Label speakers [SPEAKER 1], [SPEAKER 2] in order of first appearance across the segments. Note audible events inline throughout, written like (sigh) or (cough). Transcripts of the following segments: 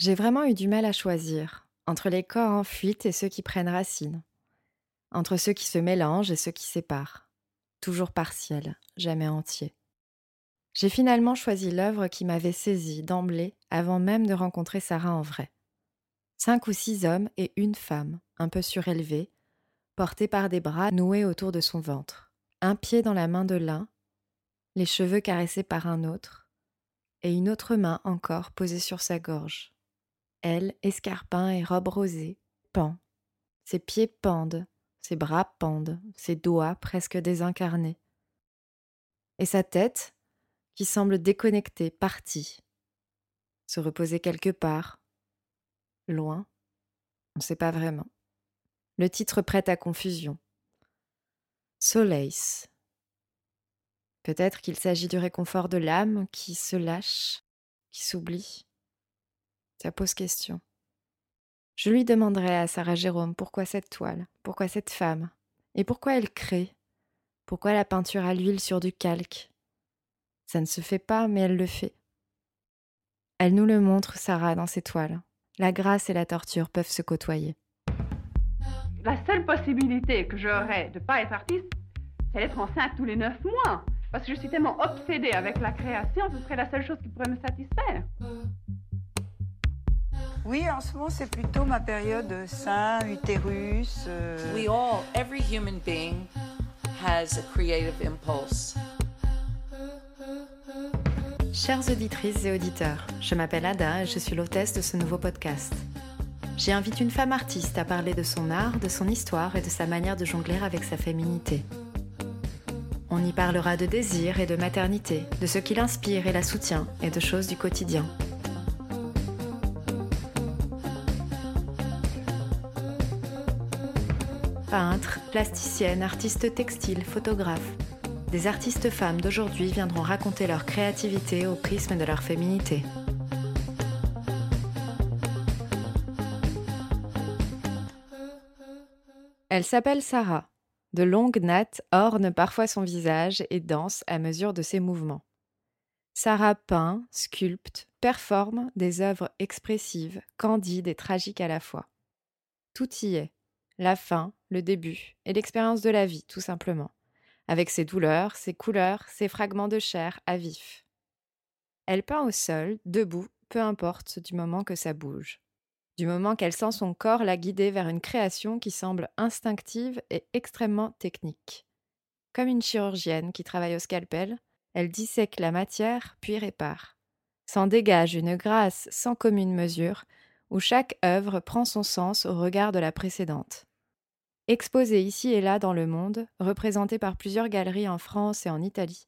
[SPEAKER 1] J'ai vraiment eu du mal à choisir entre les corps en fuite et ceux qui prennent racine, entre ceux qui se mélangent et ceux qui séparent, toujours partiels, jamais entiers. J'ai finalement choisi l'œuvre qui m'avait saisie d'emblée avant même de rencontrer Sarah en vrai. Cinq ou six hommes et une femme, un peu surélevés, portés par des bras noués autour de son ventre, un pied dans la main de l'un, les cheveux caressés par un autre, et une autre main encore posée sur sa gorge. Elle, escarpin et robe rosée, pend. Ses pieds pendent, ses bras pendent, ses doigts presque désincarnés. Et sa tête, qui semble déconnectée, partie, se reposer quelque part, loin, on ne sait pas vraiment. Le titre prête à confusion. Solace. Peut-être qu'il s'agit du réconfort de l'âme qui se lâche, qui s'oublie. Ça pose question. Je lui demanderai à Sarah Jérôme pourquoi cette toile, pourquoi cette femme, et pourquoi elle crée, pourquoi la peinture à l'huile sur du calque, ça ne se fait pas, mais elle le fait. Elle nous le montre, Sarah, dans ses toiles. La grâce et la torture peuvent se côtoyer.
[SPEAKER 2] La seule possibilité que j'aurais de ne pas être artiste, c'est d'être enceinte tous les neuf mois. Parce que je suis tellement obsédée avec la création, ce serait la seule chose qui pourrait me satisfaire.
[SPEAKER 3] Oui, en ce moment, c'est plutôt ma période sein, utérus.
[SPEAKER 4] Euh... We all, every human being has a creative impulse.
[SPEAKER 1] Chères auditrices et auditeurs, je m'appelle Ada et je suis l'hôtesse de ce nouveau podcast. J'y invite une femme artiste à parler de son art, de son histoire et de sa manière de jongler avec sa féminité. On y parlera de désir et de maternité, de ce qui l'inspire et la soutient et de choses du quotidien. Peintre, plasticienne, artiste textile, photographe, des artistes femmes d'aujourd'hui viendront raconter leur créativité au prisme de leur féminité. Elle s'appelle Sarah. De longues nattes ornent parfois son visage et dansent à mesure de ses mouvements. Sarah peint, sculpte, performe des œuvres expressives, candides et tragiques à la fois. Tout y est. La fin, le début et l'expérience de la vie, tout simplement avec ses douleurs, ses couleurs, ses fragments de chair à vif. Elle peint au sol, debout, peu importe du moment que ça bouge. Du moment qu'elle sent son corps la guider vers une création qui semble instinctive et extrêmement technique. Comme une chirurgienne qui travaille au scalpel, elle dissèque la matière puis répare. S'en dégage une grâce sans commune mesure, où chaque œuvre prend son sens au regard de la précédente. Exposée ici et là dans le monde, représentée par plusieurs galeries en France et en Italie.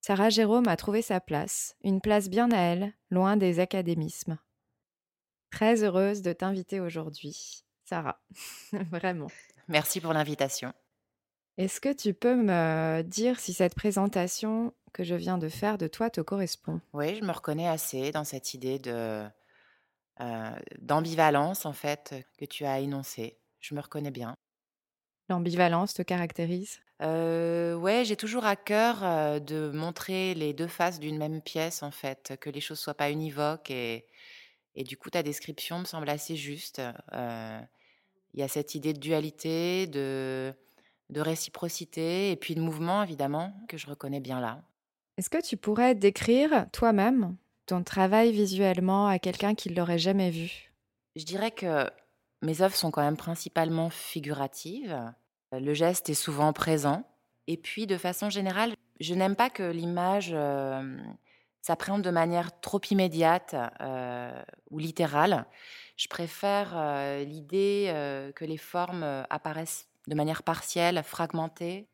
[SPEAKER 1] Sarah Jérôme a trouvé sa place, une place bien à elle, loin des académismes. Très heureuse de t'inviter aujourd'hui, Sarah. (laughs) Vraiment.
[SPEAKER 5] Merci pour l'invitation.
[SPEAKER 1] Est-ce que tu peux me dire si cette présentation que je viens de faire de toi te correspond?
[SPEAKER 5] Oui, je me reconnais assez dans cette idée de euh, d'ambivalence en fait que tu as énoncée. Je me reconnais bien.
[SPEAKER 1] L'ambivalence te caractérise?
[SPEAKER 5] Euh, Ouais, j'ai toujours à cœur euh, de montrer les deux faces d'une même pièce, en fait, que les choses soient pas univoques. Et, et du coup, ta description me semble assez juste. Euh, il y a cette idée de dualité, de, de réciprocité, et puis de mouvement, évidemment, que je reconnais bien là.
[SPEAKER 1] Est-ce que tu pourrais décrire toi-même ton travail visuellement à quelqu'un qui ne l'aurait jamais vu?
[SPEAKER 5] Je dirais que mes œuvres sont quand même principalement figuratives. Le geste est souvent présent. Et puis, de façon générale, je n'aime pas que l'image euh, s'appréhende de manière trop immédiate euh, ou littérale. Je préfère euh, l'idée que les formes apparaissent de manière partielle, fragmentée,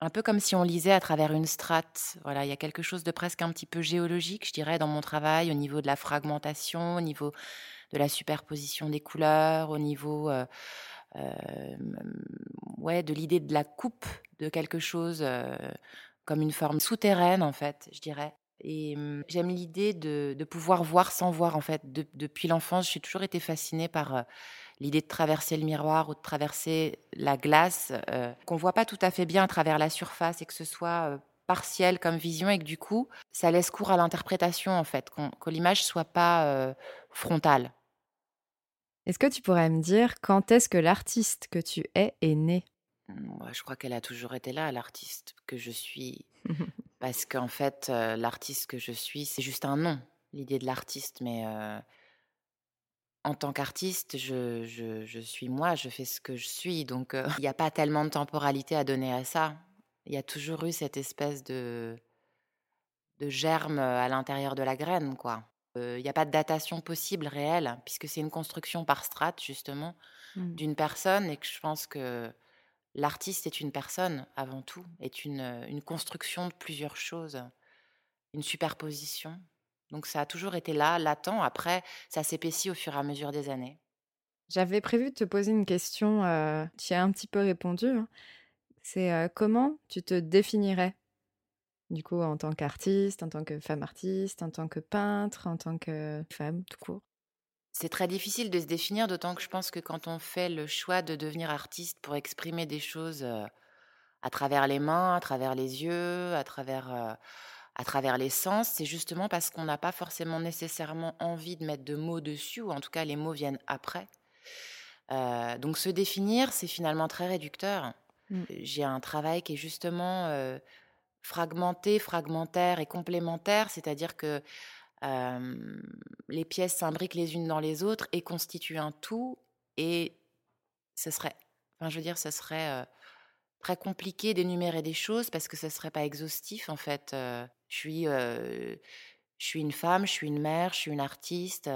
[SPEAKER 5] un peu comme si on lisait à travers une strate. Voilà, il y a quelque chose de presque un petit peu géologique, je dirais, dans mon travail, au niveau de la fragmentation, au niveau de la superposition des couleurs, au niveau euh, euh, ouais, de l'idée de la coupe de quelque chose euh, comme une forme souterraine, en fait, je dirais. Et hum, j'aime l'idée de, pouvoir voir sans voir, en fait. depuis l'enfance, j'ai toujours été fascinée par l'idée de traverser le miroir ou de traverser la glace, qu'on voit pas tout à fait bien à travers la surface et que ce soit partiel comme vision et que du coup, ça laisse cours à l'interprétation en fait, que l'image soit pas frontale.
[SPEAKER 1] Est-ce que tu pourrais me dire quand est-ce que l'artiste que tu es est né?
[SPEAKER 5] Mmh, je crois qu'elle a toujours été là, l'artiste que je suis. (laughs) Parce qu'en fait, l'artiste que je suis, c'est juste un nom, l'idée de l'artiste. Mais en tant qu'artiste, je, je, suis moi, je fais ce que je suis. Donc, il n'y a pas tellement de temporalité à donner à ça. Il y a toujours eu cette espèce de, de germe à l'intérieur de la graine, quoi. Il n'y a pas de datation possible, réelle, puisque c'est une construction par strate, justement, mmh. d'une personne. Et que je pense que l'artiste est une personne avant tout, est une, une construction de plusieurs choses, une superposition. Donc ça a toujours été là, latent. Après, ça s'épaissit au fur et à mesure des années.
[SPEAKER 1] J'avais prévu de te poser une question, euh, tu as un petit peu répondu. Hein. C'est euh, comment tu te définirais? Du coup, en tant qu'artiste, en tant que femme artiste, en tant que peintre, en tant que femme, tout court
[SPEAKER 5] c'est très difficile de se définir, d'autant que je pense que quand on fait le choix de devenir artiste pour exprimer des choses à travers les mains, à travers les yeux, à travers, à travers les sens, c'est justement parce qu'on n'a pas forcément nécessairement envie de mettre de mots dessus, ou en tout cas les mots viennent après. donc se définir, c'est finalement très réducteur. Mmh. J'ai un travail qui est justement fragmenté, fragmentaire et complémentaire, c'est-à-dire que les pièces s'imbriquent les unes dans les autres et constituent un tout. Et ce serait, enfin, je veux dire, ce serait très compliqué d'énumérer des choses parce que ce serait pas exhaustif en fait. je suis, je suis une femme, je suis une mère, je suis une artiste.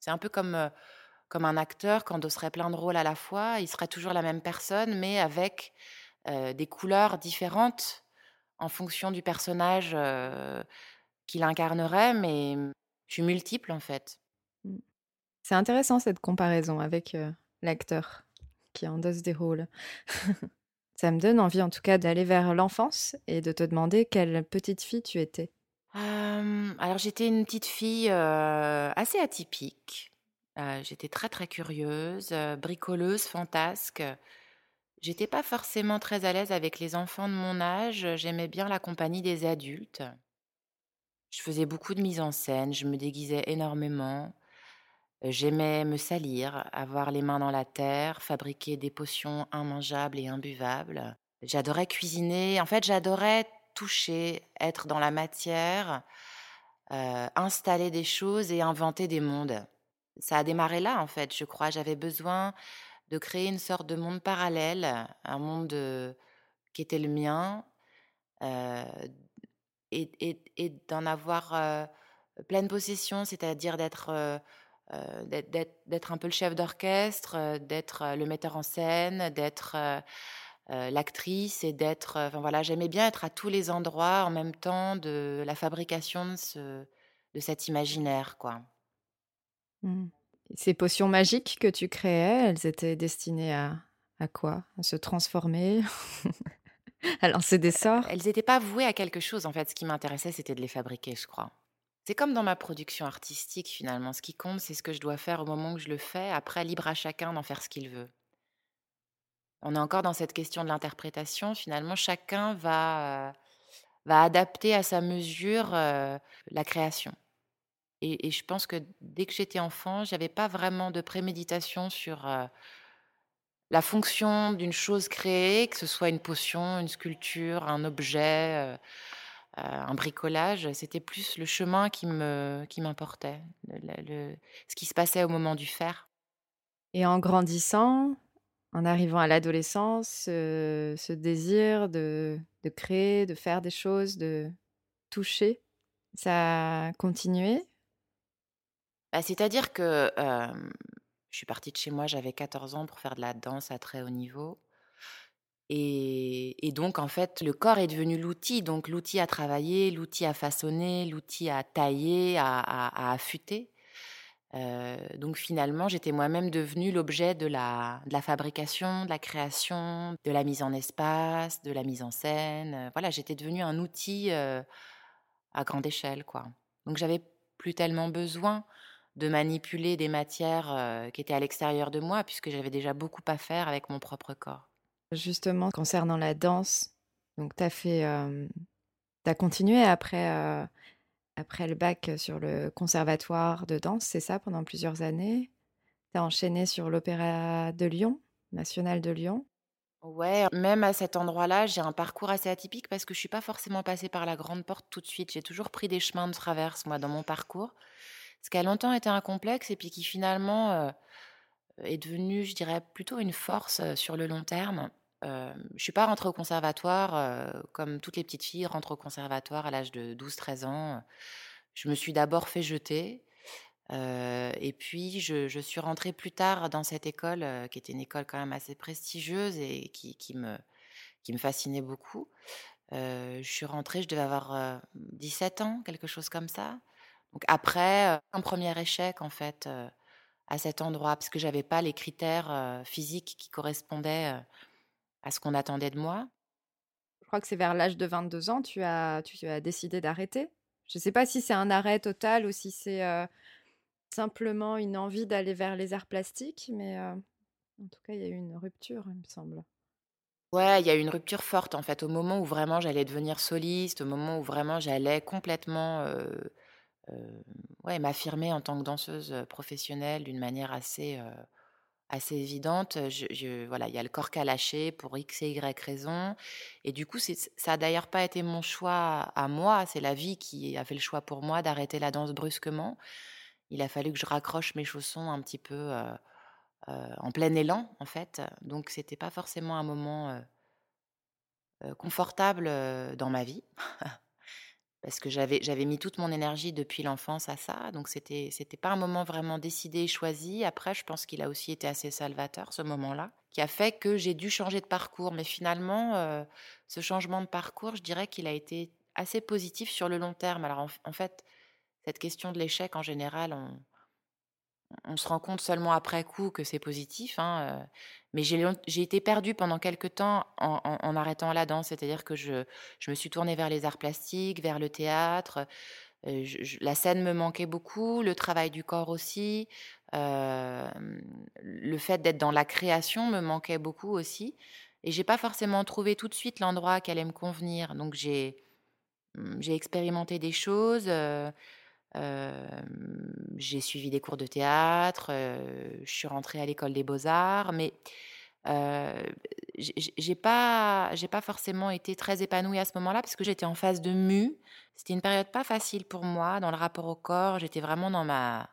[SPEAKER 5] c'est un peu comme comme un acteur quand on serait plein de rôles à la fois, il serait toujours la même personne, mais avec des couleurs différentes en fonction du personnage qu'il incarnerait, mais je suis multiple en fait. Mmh.
[SPEAKER 1] C'est intéressant cette comparaison avec l'acteur qui endosse des rôles. (laughs) Ça me donne envie en tout cas d'aller vers l'enfance et de te demander quelle petite fille tu étais.
[SPEAKER 5] alors j'étais une petite fille assez atypique. j'étais très très curieuse, bricoleuse, fantasque. J'étais pas forcément très à l'aise avec les enfants de mon âge. J'aimais bien la compagnie des adultes. Je faisais beaucoup de mise en scène, je me déguisais énormément. J'aimais me salir, avoir les mains dans la terre, fabriquer des potions immangeables et imbuvables. J'adorais cuisiner. En fait, j'adorais toucher, être dans la matière, installer des choses et inventer des mondes. Ça a démarré là, en fait, je crois. J'avais besoin de créer une sorte de monde parallèle, un monde qui était le mien, et, d'en avoir pleine possession, c'est-à-dire d'être un peu le chef d'orchestre, d'être le metteur en scène, d'être l'actrice et d'être. Enfin voilà, j'aimais bien être à tous les endroits en même temps de la fabrication de, ce, de cet imaginaire, quoi.
[SPEAKER 1] Mmh. Ces potions magiques que tu créais, elles étaient destinées à, à quoi? À se transformer? (laughs) À lancer des sorts?
[SPEAKER 5] Elles n'étaient pas vouées à quelque chose, en fait. Ce qui m'intéressait, c'était de les fabriquer, je crois. C'est comme dans ma production artistique, finalement. Ce qui compte, c'est ce que je dois faire au moment où je le fais. Après, libre à chacun d'en faire ce qu'il veut. On est encore dans cette question de l'interprétation. Finalement, chacun va, euh, va adapter à sa mesure euh, la création. Et, je pense que dès que j'étais enfant, j'avais pas vraiment de préméditation sur euh, la fonction d'une chose créée, que ce soit une potion, une sculpture, un objet, euh, euh, un bricolage, c'était plus le chemin qui me qui m'importait, ce qui se passait au moment du faire.
[SPEAKER 1] Et en grandissant, en arrivant à l'adolescence, ce désir de, créer, de faire des choses, de toucher, ça a continué?
[SPEAKER 5] Bah, C'est-à-dire que je suis partie de chez moi, j'avais 14 ans pour faire de la danse à très haut niveau. Et, donc, en fait, le corps est devenu l'outil. Donc, l'outil à travailler, l'outil à façonner, l'outil à tailler, à, affûter. Euh, donc, finalement, j'étais moi-même devenue l'objet de la, de la fabrication, de la création, de la mise en espace, de la mise en scène. Euh, voilà, j'étais devenue un outil euh, à grande échelle, quoi. Donc, j'avais plus tellement besoin de manipuler des matières qui étaient à l'extérieur de moi, puisque j'avais déjà beaucoup à faire avec mon propre corps.
[SPEAKER 1] Justement, concernant la danse, donc tu as fait. as continué après après le bac sur le conservatoire de danse, c'est ça, pendant plusieurs années? Tu as enchaîné sur l'Opéra de Lyon, National de Lyon?
[SPEAKER 5] Ouais, même à cet endroit-là, j'ai un parcours assez atypique parce que je suis pas forcément passée par la grande porte tout de suite. J'ai toujours pris des chemins de traverse, moi, dans mon parcours. Ce qui a longtemps été un complexe et puis qui finalement euh, est devenu, je dirais, plutôt une force euh, sur le long terme. Euh, je suis pas rentrée au conservatoire euh, comme toutes les petites filles rentrent au conservatoire à l'âge de 12-13 ans. Je me suis d'abord fait jeter. et puis, je, suis rentrée plus tard dans cette école, qui était une école quand même assez prestigieuse et qui, me, qui me fascinait beaucoup. Je suis rentrée, je devais avoir euh, 17 ans, quelque chose comme ça. Donc après, euh, un premier échec en fait euh, à cet endroit, parce que j'avais pas les critères euh, physiques qui correspondaient euh, à ce qu'on attendait de moi.
[SPEAKER 1] Je crois que c'est vers l'âge de 22 ans, tu as, tu as décidé d'arrêter. Je ne sais pas si c'est un arrêt total ou si c'est simplement une envie d'aller vers les arts plastiques, mais en tout cas, il y a eu une rupture, il me semble.
[SPEAKER 5] Ouais, il y a eu une rupture forte en fait, au moment où vraiment j'allais devenir soliste, au moment où vraiment j'allais complètement ouais, m'affirmer en tant que danseuse euh, professionnelle d'une manière assez, euh, assez évidente. Voilà, il y a le corps qui a lâché pour X et Y raison. Et du coup, ça n'a d'ailleurs pas été mon choix à moi, c'est la vie qui a fait le choix pour moi d'arrêter la danse brusquement. Il a fallu que je raccroche mes chaussons un petit peu euh, euh, en plein élan, en fait. Donc, c'était pas forcément un moment euh, euh, confortable euh, dans ma vie. (laughs) Parce que j'avais, j'avais mis toute mon énergie depuis l'enfance à ça. Donc, c'était, c'était pas un moment vraiment décidé et choisi. Après, je pense qu'il a aussi été assez salvateur, ce moment-là, qui a fait que j'ai dû changer de parcours. Mais finalement, euh, ce changement de parcours, je dirais qu'il a été assez positif sur le long terme. Alors, en, en fait, cette question de l'échec, en général, on, on se rend compte seulement après coup que c'est positif. hein, mais j'ai été perdue pendant quelques temps en, arrêtant la danse. C'est-à-dire que je, me suis tournée vers les arts plastiques, vers le théâtre. la scène me manquait beaucoup, le travail du corps aussi. le fait d'être dans la création me manquait beaucoup aussi. Et j'ai pas forcément trouvé tout de suite l'endroit qui allait me convenir. Donc j'ai j'ai expérimenté des choses. J'ai suivi des cours de théâtre, je suis rentrée à l'école des beaux-arts, mais heu, j'ai pas pas forcément été très épanouie à ce moment-là parce que j'étais en phase de mue. C'était une période pas facile pour moi dans le rapport au corps. J'étais vraiment dans ma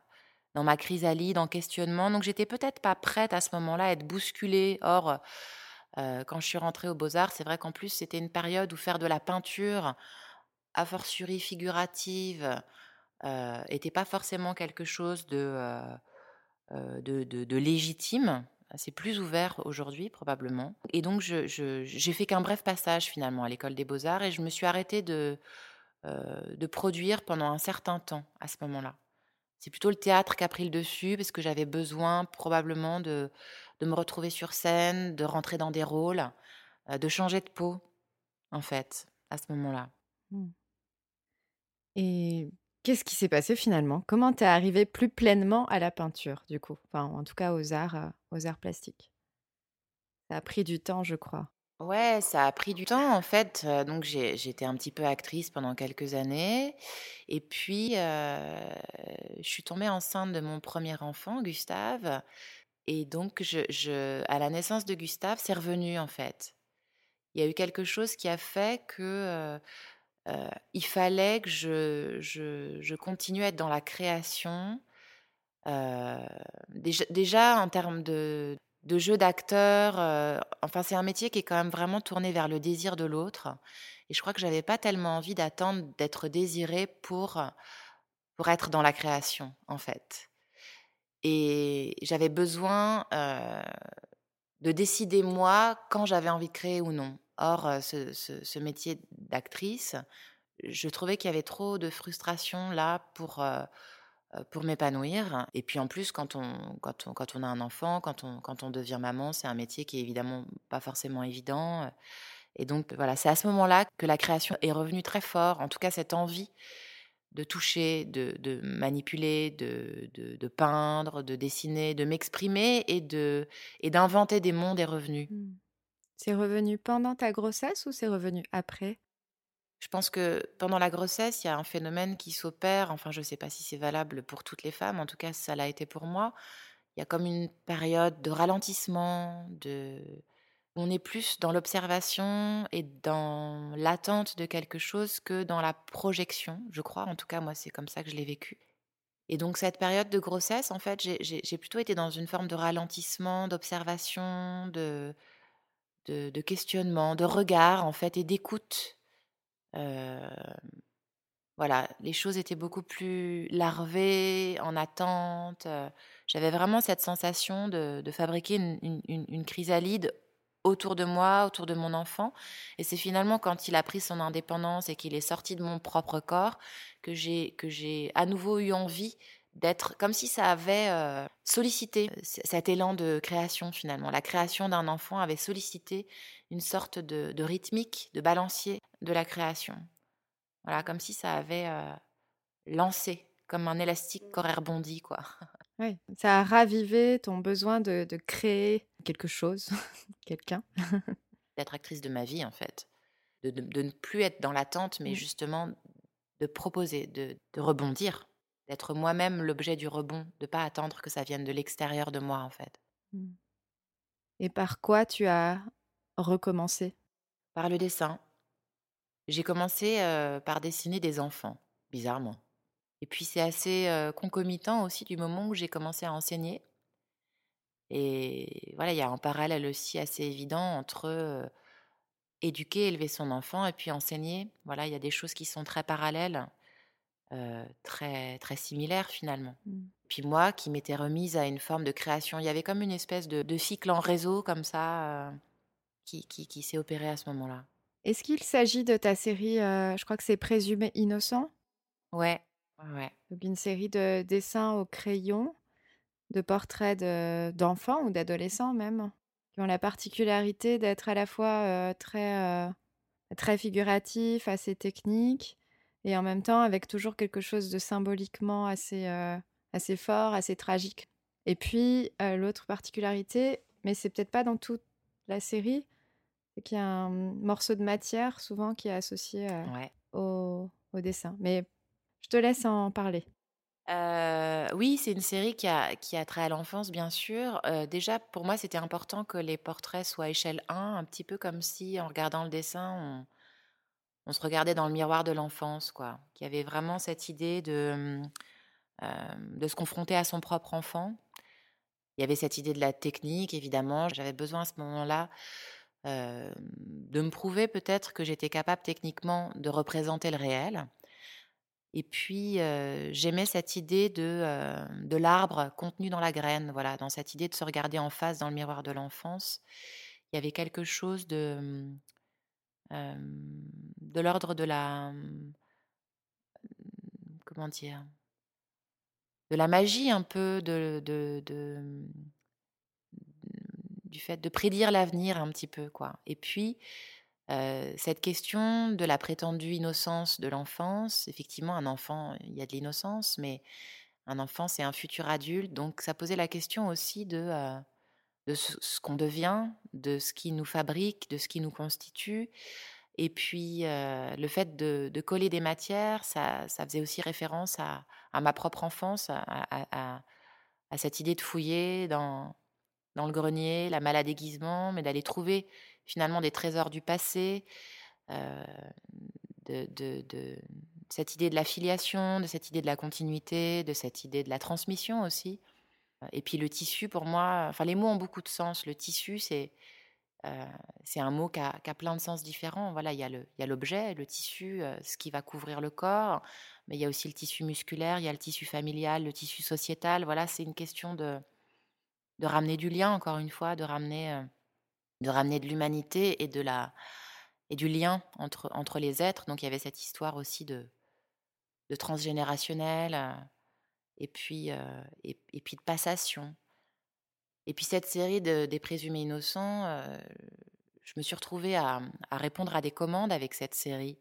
[SPEAKER 5] dans ma chrysalide, en questionnement, donc j'étais peut-être pas prête à ce moment-là à être bousculée. Or, quand je suis rentrée aux beaux-arts, c'est vrai qu'en plus, c'était une période où faire de la peinture, a fortiori figurative, heu, était pas forcément quelque chose de, heu heu, de légitime. C'est plus ouvert aujourd'hui probablement et donc j'ai fait qu'un bref passage finalement à l'école des beaux-arts et je me suis arrêtée de, produire pendant un certain temps à ce moment-là. C'est plutôt le théâtre qui a pris le dessus parce que j'avais besoin probablement de me retrouver sur scène, de rentrer dans des rôles, de changer de peau en fait, à ce moment-là.
[SPEAKER 1] Hmm. Et qu'est-ce qui s'est passé finalement? Comment t'es arrivée plus pleinement à la peinture, du coup? Enfin, en tout cas aux arts, euh, aux arts plastiques. Ça a pris du temps, je crois.
[SPEAKER 5] Ouais, ça a pris du temps en fait. Donc j'étais un petit peu actrice pendant quelques années et puis, je suis tombée enceinte de mon premier enfant, Gustave et donc à la naissance de Gustave, c'est revenu en fait. Il y a eu quelque chose qui a fait que, il fallait que je continue à être dans la création, déjà en termes de de jeu d'acteur, enfin, c'est un métier qui est quand même vraiment tourné vers le désir de l'autre et je crois que j'avais pas tellement envie d'attendre d'être désirée pour, pour être dans la création, en fait et j'avais besoin, de décider moi quand j'avais envie de créer ou non. Or, ce métier d'actrice, je trouvais qu'il y avait trop de frustration là pour, pour m'épanouir et puis en plus quand on quand on quand on a un enfant, quand on quand on devient maman, c'est un métier qui est évidemment pas forcément évident, et donc voilà, c'est à ce moment-là que la création est revenue très fort, en tout cas cette envie de toucher, de de manipuler, de de peindre, de dessiner, de m'exprimer et de et d'inventer des mondes est revenue.
[SPEAKER 1] Hmm. C'est revenu pendant ta grossesse ou c'est revenu après?
[SPEAKER 5] Je pense que pendant la grossesse, il y a un phénomène qui s'opère, enfin je ne sais pas si c'est valable pour toutes les femmes, en tout cas ça l'a été pour moi. Il y a comme une période de ralentissement, de... on est plus dans l'observation et dans l'attente de quelque chose que dans la projection, je crois. En tout cas, moi, c'est comme ça que je l'ai vécu. Et donc cette période de grossesse, en fait, j'ai plutôt été dans une forme de ralentissement, d'observation, de, de, questionnement, de regard, en fait, et d'écoute. voilà, les choses étaient beaucoup plus larvées, en attente. J'avais vraiment cette sensation de, fabriquer une, une, chrysalide autour de moi, autour de mon enfant. Et c'est finalement quand il a pris son indépendance et qu'il est sorti de mon propre corps que j'ai à nouveau eu envie d'être comme si ça avait euh, sollicité cet élan de création finalement. La création d'un enfant avait sollicité une sorte de, rythmique, de balancier de la création. Voilà, comme si ça avait euh, lancé, comme un élastique rebondi, quoi.
[SPEAKER 1] Oui, ça a ravivé ton besoin de, créer quelque chose, (laughs) quelqu'un.
[SPEAKER 5] D'être actrice de ma vie, en fait. De, de, ne plus être dans l'attente, mais mmh. justement de proposer, de, rebondir, d'être moi-même l'objet du rebond, de pas attendre que ça vienne de l'extérieur de moi, en fait. Mmh.
[SPEAKER 1] Et par quoi tu as recommencé?
[SPEAKER 5] Par le dessin. J'ai commencé euh, par dessiner des enfants, bizarrement. Et puis c'est assez concomitant aussi du moment où j'ai commencé à enseigner. Et voilà, il y a un parallèle aussi assez évident entre éduquer, élever son enfant et puis enseigner. Voilà, il y a des choses qui sont très parallèles, très très similaires finalement. Mmh. Puis moi, qui m'étais remise à une forme de création, il y avait comme une espèce de, cycle en réseau comme ça qui, qui, qui s'est opéré à ce moment-là.
[SPEAKER 1] Est-ce qu'il s'agit de ta série, je crois que c'est Présumé innocent?
[SPEAKER 5] Ouais,
[SPEAKER 1] donc une série de dessins au crayon, de portraits d'enfants ou d'adolescents même, qui ont la particularité d'être à la fois très, très figuratifs, assez techniques, et en même temps avec toujours quelque chose de symboliquement assez, assez fort, assez tragique. Et puis l'autre particularité, mais c'est peut-être pas dans toute la série, c'est qu'il y a un morceau de matière souvent qui est associé au, au dessin. Mais je te laisse en parler.
[SPEAKER 5] oui, c'est une série qui a, qui a trait à l'enfance, bien sûr. déjà, pour moi, c'était important que les portraits soient échelle 1, un petit peu comme si, en regardant le dessin, on, se regardait dans le miroir de l'enfance, quoi. Qu'il y avait vraiment cette idée de, de se confronter à son propre enfant. Il y avait cette idée de la technique, évidemment. J'avais besoin à ce moment-là de me prouver peut-être que j'étais capable techniquement de représenter le réel. Et puis, j'aimais cette idée de, de l'arbre contenu dans la graine, voilà, dans cette idée de se regarder en face dans le miroir de l'enfance. Il y avait quelque chose de, de l'ordre de la. Comment dire? De la magie un peu, de, de, de du fait de prédire l'avenir un petit peu, quoi. Et puis, cette question de la prétendue innocence de l'enfance, effectivement, un enfant, il y a de l'innocence, mais un enfant, c'est un futur adulte. Donc, ça posait la question aussi de, de ce, qu'on devient, de ce qui nous fabrique, de ce qui nous constitue. Et puis, le fait de, coller des matières, ça, ça, faisait aussi référence à, ma propre enfance, à, cette idée de fouiller dans, dans le grenier, la malle déguisement, mais d'aller trouver finalement des trésors du passé, de, cette idée de la filiation, de cette idée de la continuité, de cette idée de la transmission aussi. Et puis le tissu, pour moi, enfin les mots ont beaucoup de sens. Le tissu, c'est c'est un mot qui a, plein de sens différents. Voilà, il y a l'objet, le, tissu, ce qui va couvrir le corps, mais il y a aussi le tissu musculaire, il y a le tissu familial, le tissu sociétal. Voilà, c'est une question de, de ramener du lien, encore une fois, de ramener de ramener de l'humanité et de la et du lien entre, entre les êtres. Donc il y avait cette histoire aussi de, de transgénérationnel euh, et puis, euh, et, puis de passation. Et puis cette série de, des présumés innocents, euh, je me suis retrouvée à, répondre à des commandes avec cette série.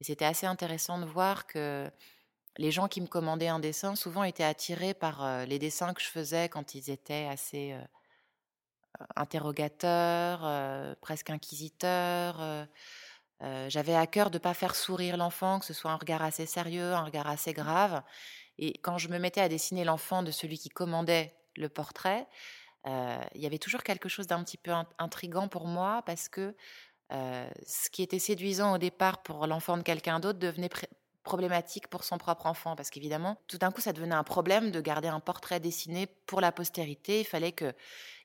[SPEAKER 5] Et c'était assez intéressant de voir que les gens qui me commandaient un dessin souvent étaient attirés par les dessins que je faisais quand ils étaient assez interrogateur, presque inquisiteur, j'avais à cœur de ne pas faire sourire l'enfant, que ce soit un regard assez sérieux, un regard assez grave. Et quand je me mettais à dessiner l'enfant de celui qui commandait le portrait, il y avait toujours quelque chose d'un petit peu intrigant pour moi parce que ce qui était séduisant au départ pour l'enfant de quelqu'un d'autre devenait problématique pour son propre enfant. Parce qu'évidemment tout d'un coup ça devenait un problème de garder un portrait dessiné pour la postérité. Il fallait que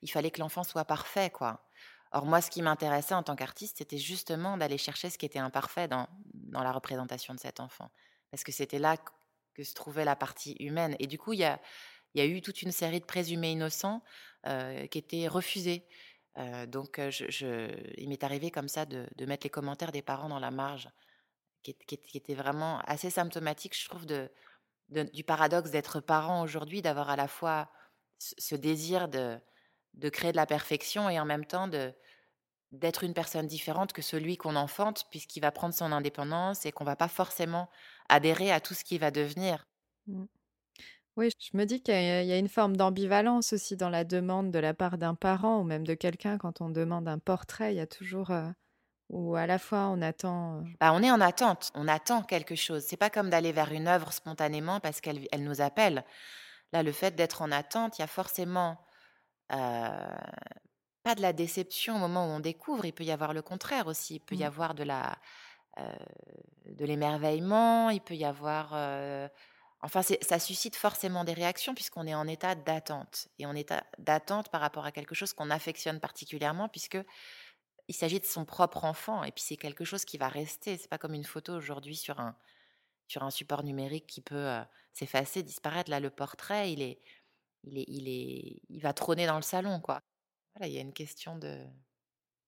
[SPEAKER 5] il fallait que l'enfant soit parfait quoi. Or moi ce qui m'intéressait en tant qu'artiste c'était justement d'aller chercher ce qui était imparfait dans, dans la représentation de cet enfant. Parce que c'était là que se trouvait la partie humaine. Et du coup il y a y a eu toute une série de présumés innocents qui étaient refusés. Donc je, il m'est arrivé comme ça de, mettre les commentaires des parents dans la marge qui, était vraiment assez symptomatique, je trouve, du paradoxe d'être parent aujourd'hui, d'avoir à la fois ce, désir de, de créer de la perfection et en même temps de d'être une personne différente que celui qu'on enfante, puisqu'il va prendre son indépendance et qu'on va pas forcément adhérer à tout ce qu'il va devenir.
[SPEAKER 1] Mmh. Oui, je me dis qu'il y a une forme d'ambivalence aussi dans la demande de la part d'un parent ou même de quelqu'un quand on demande un portrait. Il y a toujours euh, ou à la fois on attend
[SPEAKER 5] bah, On est en attente, on attend quelque chose. C'est pas comme d'aller vers une œuvre spontanément parce qu'elle elle nous appelle. Là, le fait d'être en attente, il y a forcément pas de la déception au moment où on découvre. Il peut y avoir le contraire aussi. Il peut y mmh. avoir de la de l'émerveillement. Il peut y avoir Enfin, ça suscite forcément des réactions puisqu'on est en état d'attente. Et en état d'attente par rapport à quelque chose qu'on affectionne particulièrement, puisque il s'agit de son propre enfant et puis c'est quelque chose qui va rester. C'est pas comme une photo aujourd'hui sur un sur un support numérique qui peut euh, s'effacer, disparaître. Là, le portrait, il est, il est, il est, il va trôner dans le salon, quoi. Voilà, il y a une question de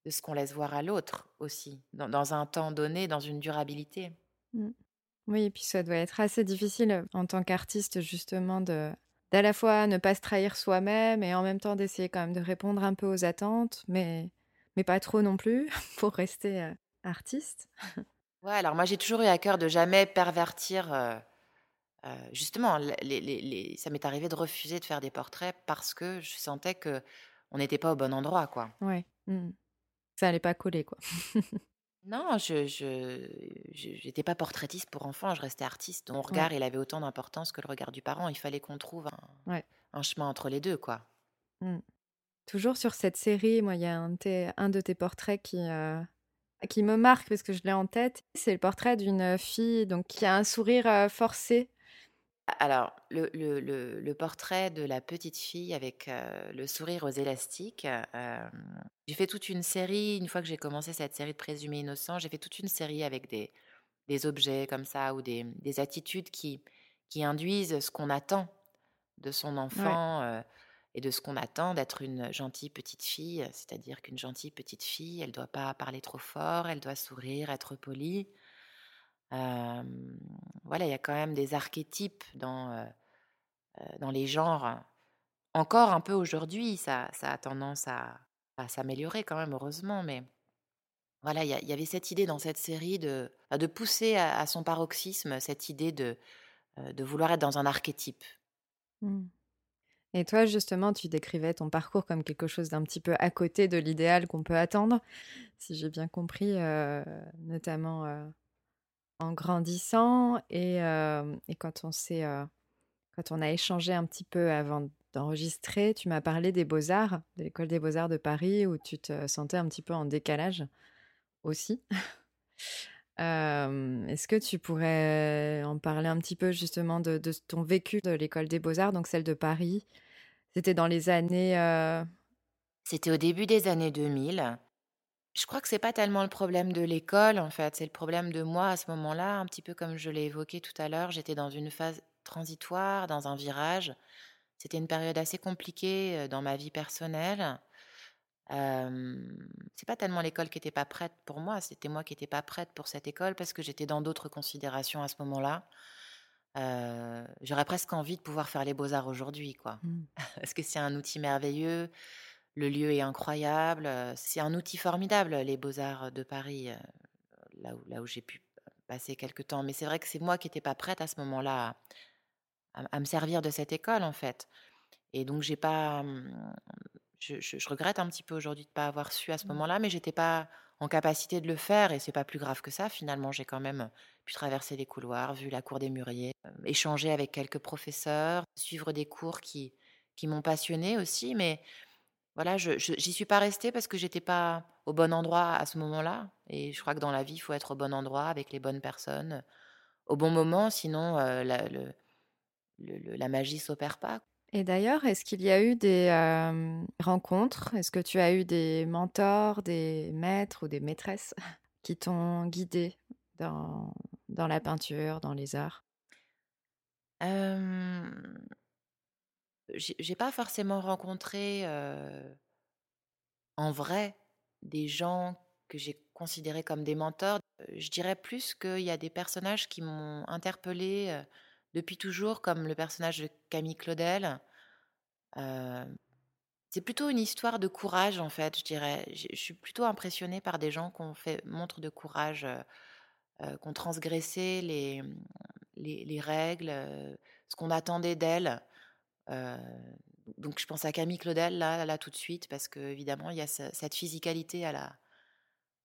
[SPEAKER 5] de ce qu'on laisse voir à l'autre aussi, dans, un temps donné, dans une durabilité.
[SPEAKER 1] Mmh. Oui, et puis ça doit être assez difficile euh, en tant qu'artiste justement de d'à la fois ne pas se trahir soi-même et en même temps d'essayer quand même de répondre un peu aux attentes, mais mais pas trop non plus, (laughs) pour rester artiste.
[SPEAKER 5] Ouais, alors moi j'ai toujours eu à cœur de jamais pervertir. justement, les, ça m'est arrivé de refuser de faire des portraits parce que je sentais que on n'était pas au bon endroit, quoi.
[SPEAKER 1] Ouais. Mmh. Ça allait pas coller, quoi. (laughs)
[SPEAKER 5] non, je n'étais pas portraitiste pour enfants, je restais artiste. Mon regard, il avait autant d'importance que le regard du parent. Il fallait qu'on trouve un, un, chemin entre les deux, quoi.
[SPEAKER 1] Mmh. Toujours sur cette série, moi, il y a un, de tes portraits qui, euh, qui me marque parce que je l'ai en tête. C'est le portrait d'une fille donc, qui a un sourire euh, forcé.
[SPEAKER 5] Alors, le, le, le, portrait de la petite fille avec euh, le sourire aux élastiques, j'ai fait toute une série, une fois que j'ai commencé cette série de Présumés Innocents, j'ai fait toute une série avec des, des objets comme ça ou des, des attitudes qui, qui induisent ce qu'on attend de son enfant et de ce qu'on attend d'être une gentille petite fille, c'est-à-dire qu'une gentille petite fille, elle ne doit pas parler trop fort, elle doit sourire, être polie. Voilà, il y a quand même des archétypes dans, dans les genres. Encore un peu aujourd'hui, ça, a tendance à, s'améliorer quand même, heureusement, mais voilà, il y, avait cette idée dans cette série de, de pousser à, son paroxysme cette idée de, de vouloir être dans un archétype.
[SPEAKER 1] Mmh. Et toi, justement, tu décrivais ton parcours comme quelque chose d'un petit peu à côté de l'idéal qu'on peut attendre, si j'ai bien compris, euh, notamment euh, en grandissant et, quand on s'est, quand on a échangé un petit peu avant d'enregistrer, tu m'as parlé des beaux-arts, de l'école des beaux-arts de Paris, où tu te sentais un petit peu en décalage aussi. (laughs) Est-ce que tu pourrais en parler un petit peu justement de, de ton vécu de l'école des beaux-arts, donc celle de Paris, c'était dans les années.
[SPEAKER 5] C'était au début des années 2000. Je crois que c'est pas tellement le problème de l'école, en fait, c'est le problème de moi à ce moment-là, un petit peu comme je l'ai évoqué tout à l'heure. J'étais dans une phase transitoire, dans un virage. C'était une période assez compliquée dans ma vie personnelle. Euh, c'est pas tellement l'école qui était pas prête pour moi, c'était moi qui n'étais pas prête pour cette école parce que j'étais dans d'autres considérations à ce moment-là j'aurais presque envie de pouvoir faire les beaux-arts aujourd'hui, quoi. Mmh. (laughs) Parce que c'est un outil merveilleux, le lieu est incroyable, c'est un outil formidable, les beaux-arts de Paris, là où, là où j'ai pu passer quelques temps. Mais c'est vrai que c'est moi qui n'étais pas prête à ce moment-là à, me servir de cette école, en fait. Et donc, j'ai pas. Mmh, je, regrette un petit peu aujourd'hui de ne pas avoir su à ce mmh. moment-là, mais j'étais pas en capacité de le faire et c'est pas plus grave que ça. Finalement, j'ai quand même pu traverser les couloirs, vu la cour des Mûriers, échanger avec quelques professeurs, suivre des cours qui, qui m'ont passionné aussi. Mais voilà, je j'y suis pas restée parce que j'étais pas au bon endroit à ce moment-là. Et je crois que dans la vie, il faut être au bon endroit avec les bonnes personnes au bon moment, sinon la, le, la magie s'opère pas.
[SPEAKER 1] Et d'ailleurs, est-ce qu'il y a eu des rencontres? Est-ce que tu as eu des mentors, des maîtres ou des maîtresses (laughs) qui t'ont guidé dans, dans la peinture, dans les arts?
[SPEAKER 5] Euh, J'ai pas forcément rencontré en vrai des gens que j'ai considérés comme des mentors. Je dirais plus qu'il y a des personnages qui m'ont interpellée depuis toujours, comme le personnage de Camille Claudel. c'est plutôt une histoire de courage, en fait, je dirais. Je suis plutôt impressionnée par des gens qui ont fait montre de courage, euh, qui ont transgressé les, les, les règles, ce qu'on attendait d'elles. Donc, je pense à Camille Claudel, là, là, tout de suite, parce qu'évidemment, il y a cette physicalité à la,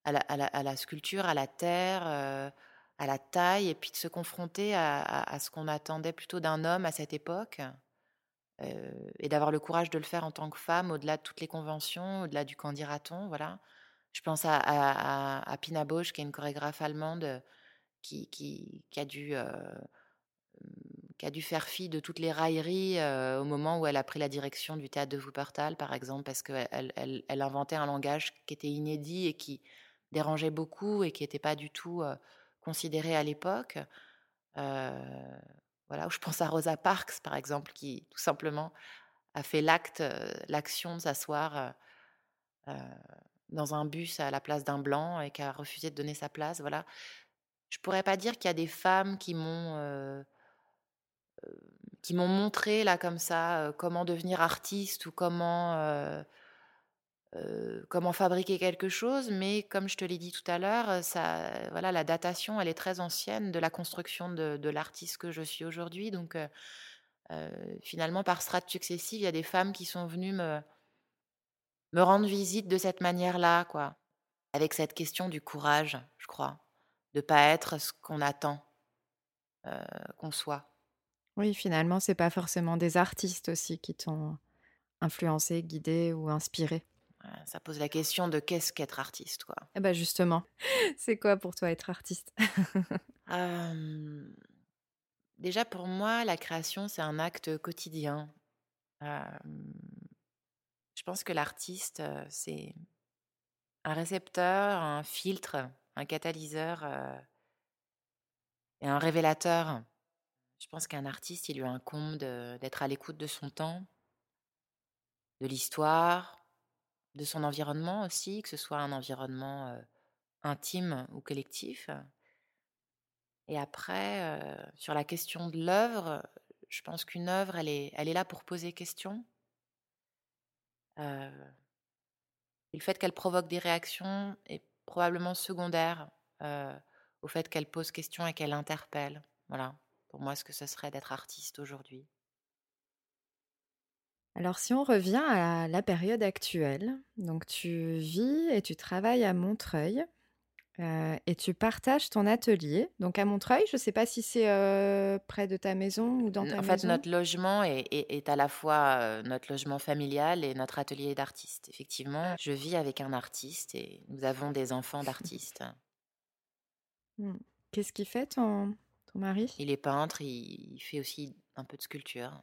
[SPEAKER 5] à la, à la, sculpture, à la terre à la taille et puis de se confronter à, ce qu'on attendait plutôt d'un homme à cette époque euh, et d'avoir le courage de le faire en tant que femme au-delà de toutes les conventions, au-delà du candidaton, voilà. Je pense à, Pina Bausch, qui est une chorégraphe allemande qui, qui, a dû, euh, qui a dû faire fi de toutes les railleries euh, au moment où elle a pris la direction du théâtre de Wuppertal, par exemple, parce qu'elle elle, elle, inventait un langage qui était inédit et qui dérangeait beaucoup et qui n'était pas du tout considéré à l'époque. Euh, voilà, je pense à Rosa Parks, par exemple, qui tout simplement a fait l'acte, euh, l'action de s'asseoir euh, dans un bus à la place d'un blanc et qui a refusé de donner sa place. Voilà. Je pourrais pas dire qu'il y a des femmes qui m'ont qui m'ont montré là comme ça comment devenir artiste ou comment comment fabriquer quelque chose, mais comme je te l'ai dit tout à l'heure, ça, voilà, la datation, elle est très ancienne de la construction de, l'artiste que je suis aujourd'hui. Donc, finalement, par strates successives, il y a des femmes qui sont venues me, me rendre visite de cette manière-là, quoi, avec cette question du courage, je crois, de pas être ce qu'on attend qu'on soit.
[SPEAKER 1] Oui, finalement, c'est pas forcément des artistes aussi qui t'ont influencé, guidé ou inspiré.
[SPEAKER 5] Ça pose la question de qu'est-ce qu'être artiste, quoi.
[SPEAKER 1] Eh ben justement, (laughs) c'est quoi pour toi être artiste? (laughs)
[SPEAKER 5] Déjà pour moi, la création c'est un acte quotidien. je pense que l'artiste c'est un récepteur, un filtre, un catalyseur et un révélateur. Je pense qu'un artiste, il lui incombe d'être à l'écoute de son temps, de l'histoire, de son environnement aussi, que ce soit un environnement intime ou collectif. Et après, sur la question de l'œuvre, je pense qu'une œuvre, elle est, là pour poser question. le fait qu'elle provoque des réactions est probablement secondaire au fait qu'elle pose question et qu'elle interpelle. Voilà, pour moi, ce que ce serait d'être artiste aujourd'hui.
[SPEAKER 1] Alors si on revient à la période actuelle, donc tu vis et tu travailles à Montreuil euh, et tu partages ton atelier. Donc à Montreuil, je ne sais pas si c'est euh, près de ta maison ou dans ta maison.
[SPEAKER 5] En fait, notre logement est, à la fois euh, notre logement familial et notre atelier d'artiste. Effectivement, je vis avec un artiste et nous avons des enfants d'artistes.
[SPEAKER 1] Hmm. Qu'est-ce qu'il fait ton, ton mari?
[SPEAKER 5] Il est peintre, il fait aussi un peu de sculpture.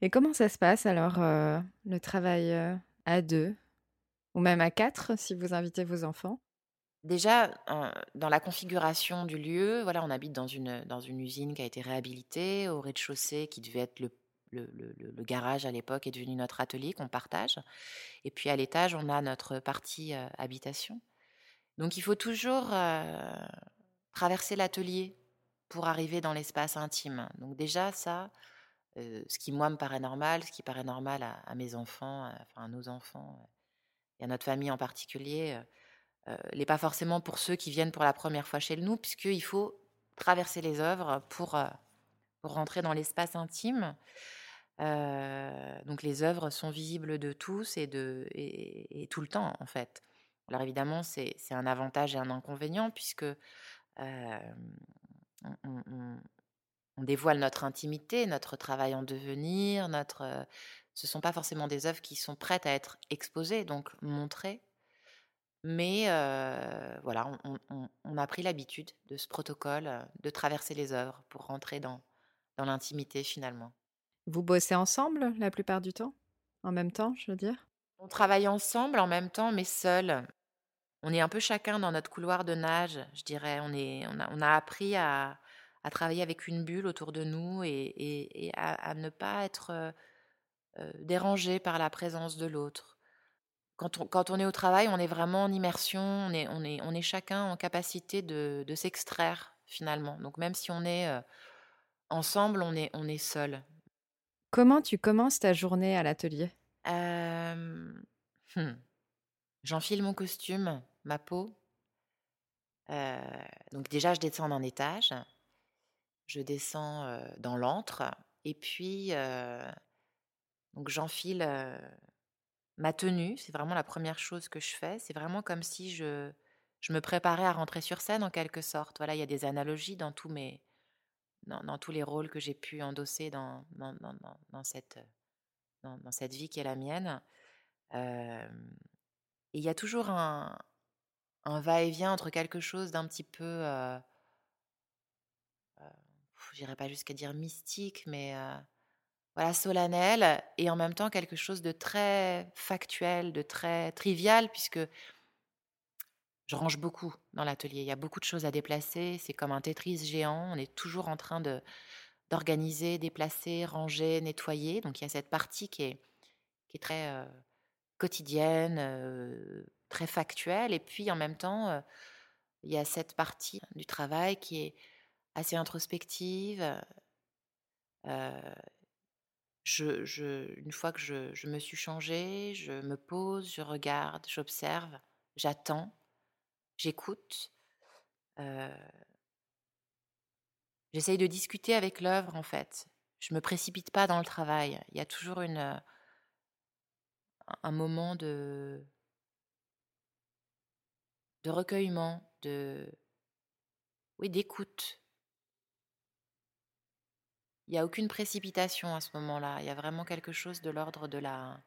[SPEAKER 1] Et comment ça se passe alors, euh, le travail euh, à deux? Ou même à quatre si vous invitez vos enfants?
[SPEAKER 5] Déjà, dans la configuration du lieu, voilà, on habite dans une, dans une usine qui a été réhabilitée, au rez-de-chaussée, qui devait être le, le, le, garage à l'époque, est devenu notre atelier qu'on partage. Et puis à l'étage, on a notre partie euh, habitation. Donc il faut toujours traverser l'atelier pour arriver dans l'espace intime. Donc déjà, ça, ce qui moi me paraît normal, ce qui paraît normal à, mes enfants, enfin à nos enfants et à notre famille en particulier, n'est pas forcément pour ceux qui viennent pour la première fois chez nous, puisqu'il faut traverser les œuvres pour, pour rentrer dans l'espace intime. donc les œuvres sont visibles de tous et, de, et, tout le temps en fait. Alors évidemment, c'est un avantage et un inconvénient puisque on, dévoile notre intimité, notre travail en devenir, notre. ce sont pas forcément des œuvres qui sont prêtes à être exposées, donc montrées. Mais voilà, on, a pris l'habitude de ce protocole, de traverser les œuvres pour rentrer dans, dans l'intimité finalement.
[SPEAKER 1] Vous bossez ensemble la plupart du temps? En même temps, je veux dire?
[SPEAKER 5] On travaille ensemble en même temps, mais seul. On est un peu chacun dans notre couloir de nage, je dirais. On, est, on, a, on a appris à, à, travailler avec une bulle autour de nous et, et, à, ne pas être dérangé par la présence de l'autre quand on, est au travail, on est vraiment en immersion, on est, on est, on est chacun en capacité de, s'extraire finalement. Donc même si on est euh, ensemble, on est, on est seul.
[SPEAKER 1] Comment tu commences ta journée à l'atelier?
[SPEAKER 5] Euh, hmm. J'enfile mon costume, ma peau. Euh, donc déjà, je descends d'un étage. Je descends dans l'antre. Et puis, donc j'enfile ma tenue, c'est vraiment la première chose que je fais. C'est vraiment comme si je, je me préparais à rentrer sur scène en quelque sorte. Voilà, il y a des analogies dans tous mes, dans, tous les rôles que j'ai pu endosser dans, dans, dans, cette, dans, cette vie qui est la mienne. et il y a toujours un, un va-et-vient entre quelque chose d'un petit peu, euh, euh, je dirais pas jusqu'à dire mystique, mais euh, voilà, solennel et en même temps quelque chose de très factuel, de très trivial, puisque je range beaucoup dans l'atelier. Il y a beaucoup de choses à déplacer. C'est comme un Tetris géant. On est toujours en train de d'organiser, déplacer, ranger, nettoyer. Donc il y a cette partie qui est, qui est très euh, quotidienne, euh, très factuelle. Et puis en même temps, euh, il y a cette partie du travail qui est assez introspective je, une fois que je, me suis changée, je me pose, je regarde, j'observe, j'attends, j'écoute. Euh, j'essaye de discuter avec l'œuvre en fait. Je me précipite pas dans le travail. Il y a toujours une, un moment de, de recueillement, de, oui, d'écoute. Il n'y a aucune précipitation à ce moment-là. Il y a vraiment quelque chose de l'ordre de la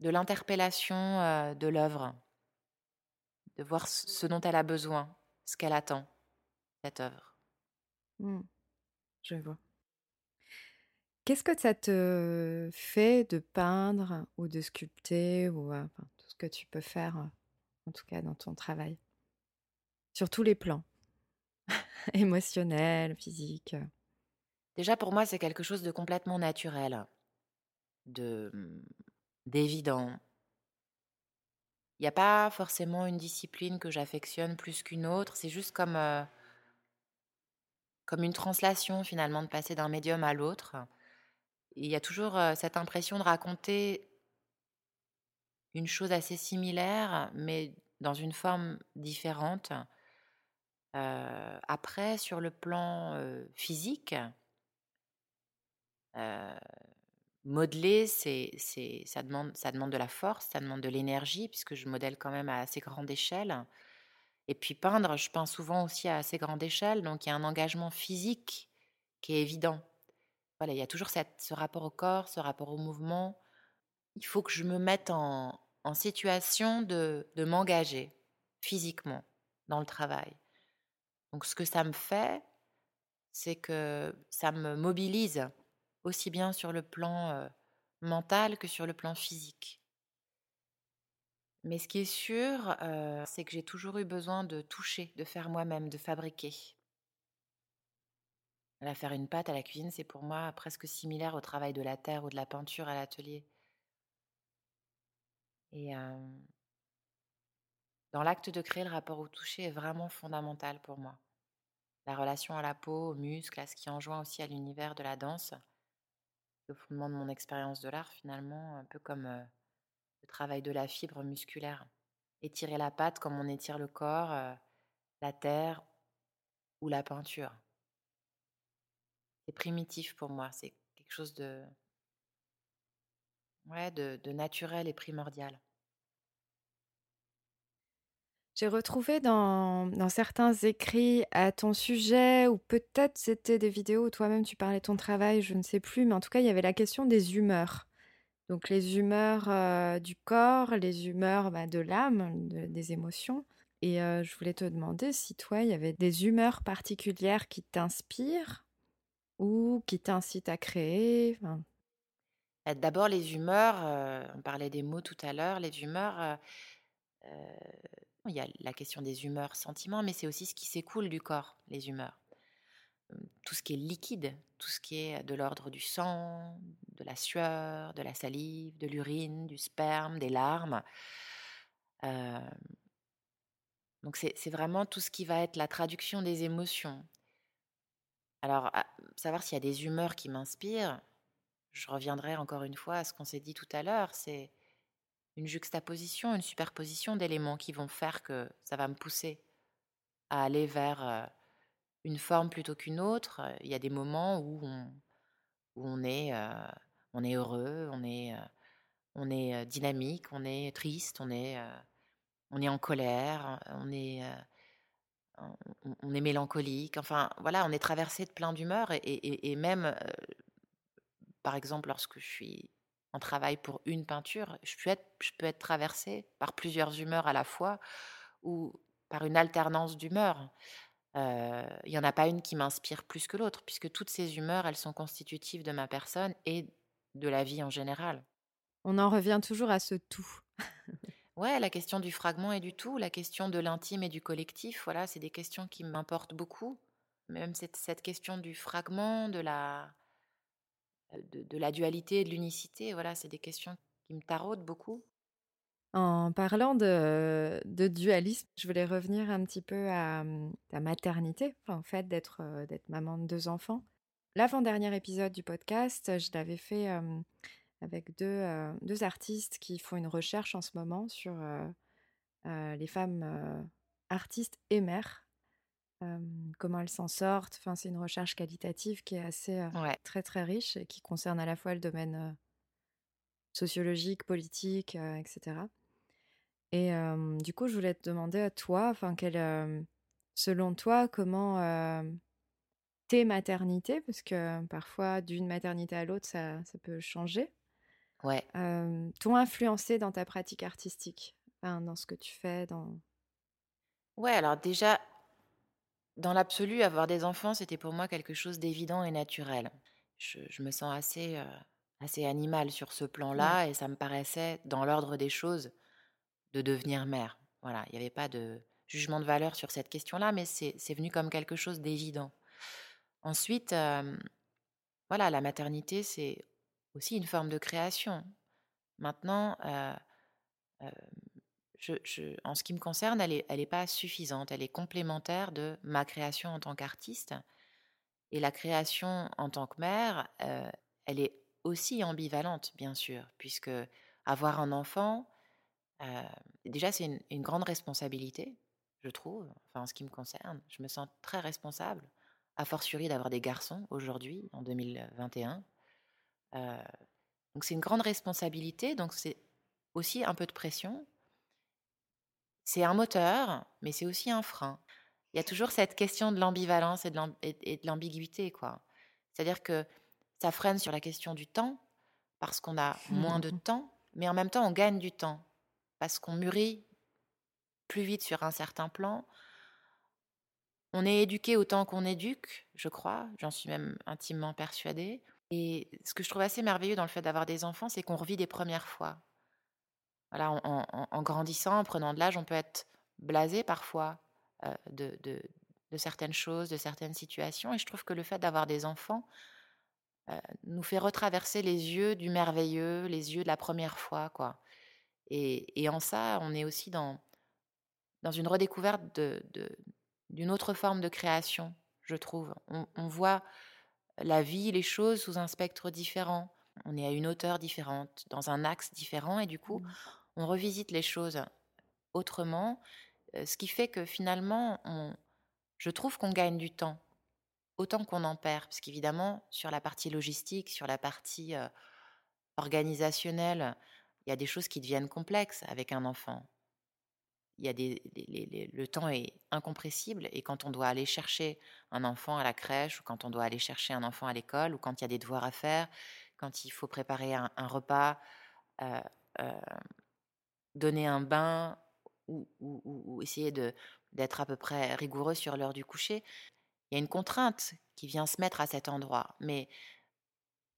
[SPEAKER 5] de l'interpellation euh, de l'œuvre, de voir ce dont elle a besoin, ce qu'elle attend, cette œuvre.
[SPEAKER 1] Mmh. Je vois. Qu'est-ce que ça te fait de peindre ou de sculpter ou euh, tout ce que tu peux faire, euh, en tout cas dans ton travail, sur tous les plans, (laughs) émotionnel, physique
[SPEAKER 5] Déjà, pour moi, c'est quelque chose de complètement naturel, de mmh, d'évident. Il n'y a pas forcément une discipline que j'affectionne plus qu'une autre. C'est juste comme, euh, comme une translation finalement de passer d'un médium à l'autre. Il y a toujours euh, cette impression de raconter une chose assez similaire, mais dans une forme différente. Euh, après, sur le plan physique, modeler, c'est, c'est, ça, demande, ça demande de la force, ça demande de l'énergie, puisque je modèle quand même à assez grande échelle. Et puis peindre, je peins souvent aussi à assez grande échelle, donc il y a un engagement physique qui est évident. Voilà, il y a toujours cette, ce rapport au corps, ce rapport au mouvement. Il faut que je me mette en, en situation de, de m'engager physiquement dans le travail. Donc ce que ça me fait, c'est que ça me mobilise aussi bien sur le plan mental que sur le plan physique. Mais ce qui est sûr, c'est que j'ai toujours eu besoin de toucher, de faire moi-même, de fabriquer. La faire une pâte à la cuisine, c'est pour moi presque similaire au travail de la terre ou de la peinture à l'atelier. Et dans l'acte de créer, le rapport au toucher est vraiment fondamental pour moi. La relation à la peau, aux muscles, à ce qui enjoint aussi à l'univers de la danse le fondement de mon expérience de l'art, finalement, un peu comme le travail de la fibre musculaire. Étirer la pâte comme on étire le corps, la terre ou la peinture. C'est primitif pour moi, c'est quelque chose de, ouais, de naturel et primordial.
[SPEAKER 1] J'ai retrouvé dans, certains écrits à ton sujet, ou peut-être c'était des vidéos où toi-même tu parlais de ton travail, je ne sais plus, mais en tout cas il y avait la question des humeurs. Donc les humeurs euh, du corps, les humeurs bah, de l'âme, des émotions. Et euh, je voulais te demander si toi, il y avait des humeurs particulières qui t'inspirent ou qui t'incitent à créer.
[SPEAKER 5] Bah, d'abord, les humeurs, euh, on parlait des mots tout à l'heure, les humeurs, il y a la question des humeurs, sentiments, mais c'est aussi ce qui s'écoule du corps, les humeurs. Tout ce qui est liquide, tout ce qui est de l'ordre du sang, de la sueur, de la salive, de l'urine, du sperme, des larmes. donc c'est vraiment tout ce qui va être la traduction des émotions. Alors, savoir s'il y a des humeurs qui m'inspirent, je reviendrai encore une fois à ce qu'on s'est dit tout à l'heure, c'est une juxtaposition, une superposition d'éléments qui vont faire que ça va me pousser à aller vers une forme plutôt qu'une autre. Il y a des moments où on, on, est, heureux, on est, est dynamique, on est triste, on est, en colère, on est, mélancolique. Enfin, voilà, on est traversé de plein d'humeurs et, même, par exemple, lorsque je suis en travail pour une peinture, je peux être, je peux être traversée par plusieurs humeurs à la fois ou par une alternance d'humeurs. Il n'y en a pas une qui m'inspire plus que l'autre, puisque toutes ces humeurs, elles sont constitutives de ma personne et de la vie en général.
[SPEAKER 1] On en revient toujours à ce tout.
[SPEAKER 5] ouais, la question du fragment et du tout, la question de l'intime et du collectif, voilà, c'est des questions qui m'importent beaucoup. Même cette, cette question du fragment, de la, de, la dualité et de l'unicité, voilà, c'est des questions qui me taraudent beaucoup.
[SPEAKER 1] En parlant de, dualisme, je voulais revenir un petit peu à hum, ta maternité, en fait, d'être euh, d'être maman de deux enfants. L'avant-dernier épisode du podcast, je l'avais fait hum, avec deux, euh, deux, artistes qui font une recherche en ce moment sur euh, les femmes artistes et mères, comment elles s'en sortent. Enfin, c'est une recherche qualitative qui est assez très très riche et qui concerne à la fois le domaine sociologique, politique, etc. Et du coup, je voulais te demander à toi, enfin, selon toi, comment tes maternités, parce que parfois d'une maternité à l'autre, ça, ça, peut changer,
[SPEAKER 5] ouais.
[SPEAKER 1] t'ont influencé dans ta pratique artistique, dans ce que tu fais, dans.
[SPEAKER 5] Ouais, alors déjà, dans l'absolu, avoir des enfants, c'était pour moi quelque chose d'évident et naturel. Je, me sens assez, assez animal sur ce plan-là, et ça me paraissait dans l'ordre des choses de devenir mère. Voilà, il n'y avait pas de jugement de valeur sur cette question-là, mais c'est venu comme quelque chose d'évident. Ensuite, voilà, la maternité, c'est aussi une forme de création. Maintenant, en ce qui me concerne, elle n'est est pas suffisante, elle est complémentaire de ma création en tant qu'artiste. Et la création en tant que mère, elle est aussi ambivalente, bien sûr, puisque avoir un enfant, déjà, c'est une, grande responsabilité, je trouve, enfin, en ce qui me concerne. Je me sens très responsable, a fortiori d'avoir des garçons aujourd'hui, en 2021. donc, c'est une grande responsabilité, donc c'est aussi un peu de pression. C'est un moteur, mais c'est aussi un frein. Il y a toujours cette question de l'ambivalence et de l'ambiguïté, quoi. C'est-à-dire que ça freine sur la question du temps, parce qu'on a moins de temps, mais en même temps, on gagne du temps parce qu'on mûrit plus vite sur un certain plan. On est éduqué autant qu'on éduque, je crois, j'en suis même intimement persuadée. Et ce que je trouve assez merveilleux dans le fait d'avoir des enfants, c'est qu'on revit des premières fois. Voilà, en, grandissant, en prenant de l'âge, on peut être blasé parfois euh, de, certaines choses, de certaines situations. Et je trouve que le fait d'avoir des enfants euh, nous fait retraverser les yeux du merveilleux, les yeux de la première fois, quoi. Et, en ça, on est aussi dans, une redécouverte d'une autre forme de création, je trouve. On, voit la vie, les choses sous un spectre différent. On est à une hauteur différente, dans un axe différent, et du coup, mmh. on revisite les choses autrement, ce qui fait que finalement, je trouve qu'on gagne du temps, autant qu'on en perd, parce qu'évidemment, sur la partie logistique, sur la partie euh, organisationnelle, il y a des choses qui deviennent complexes avec un enfant. il y a des, le temps est incompressible et quand on doit aller chercher un enfant à la crèche ou quand on doit aller chercher un enfant à l'école ou quand il y a des devoirs à faire, quand il faut préparer un, repas, euh, euh, donner un bain ou, ou essayer d'être à peu près rigoureux sur l'heure du coucher, il y a une contrainte qui vient se mettre à cet endroit. Mais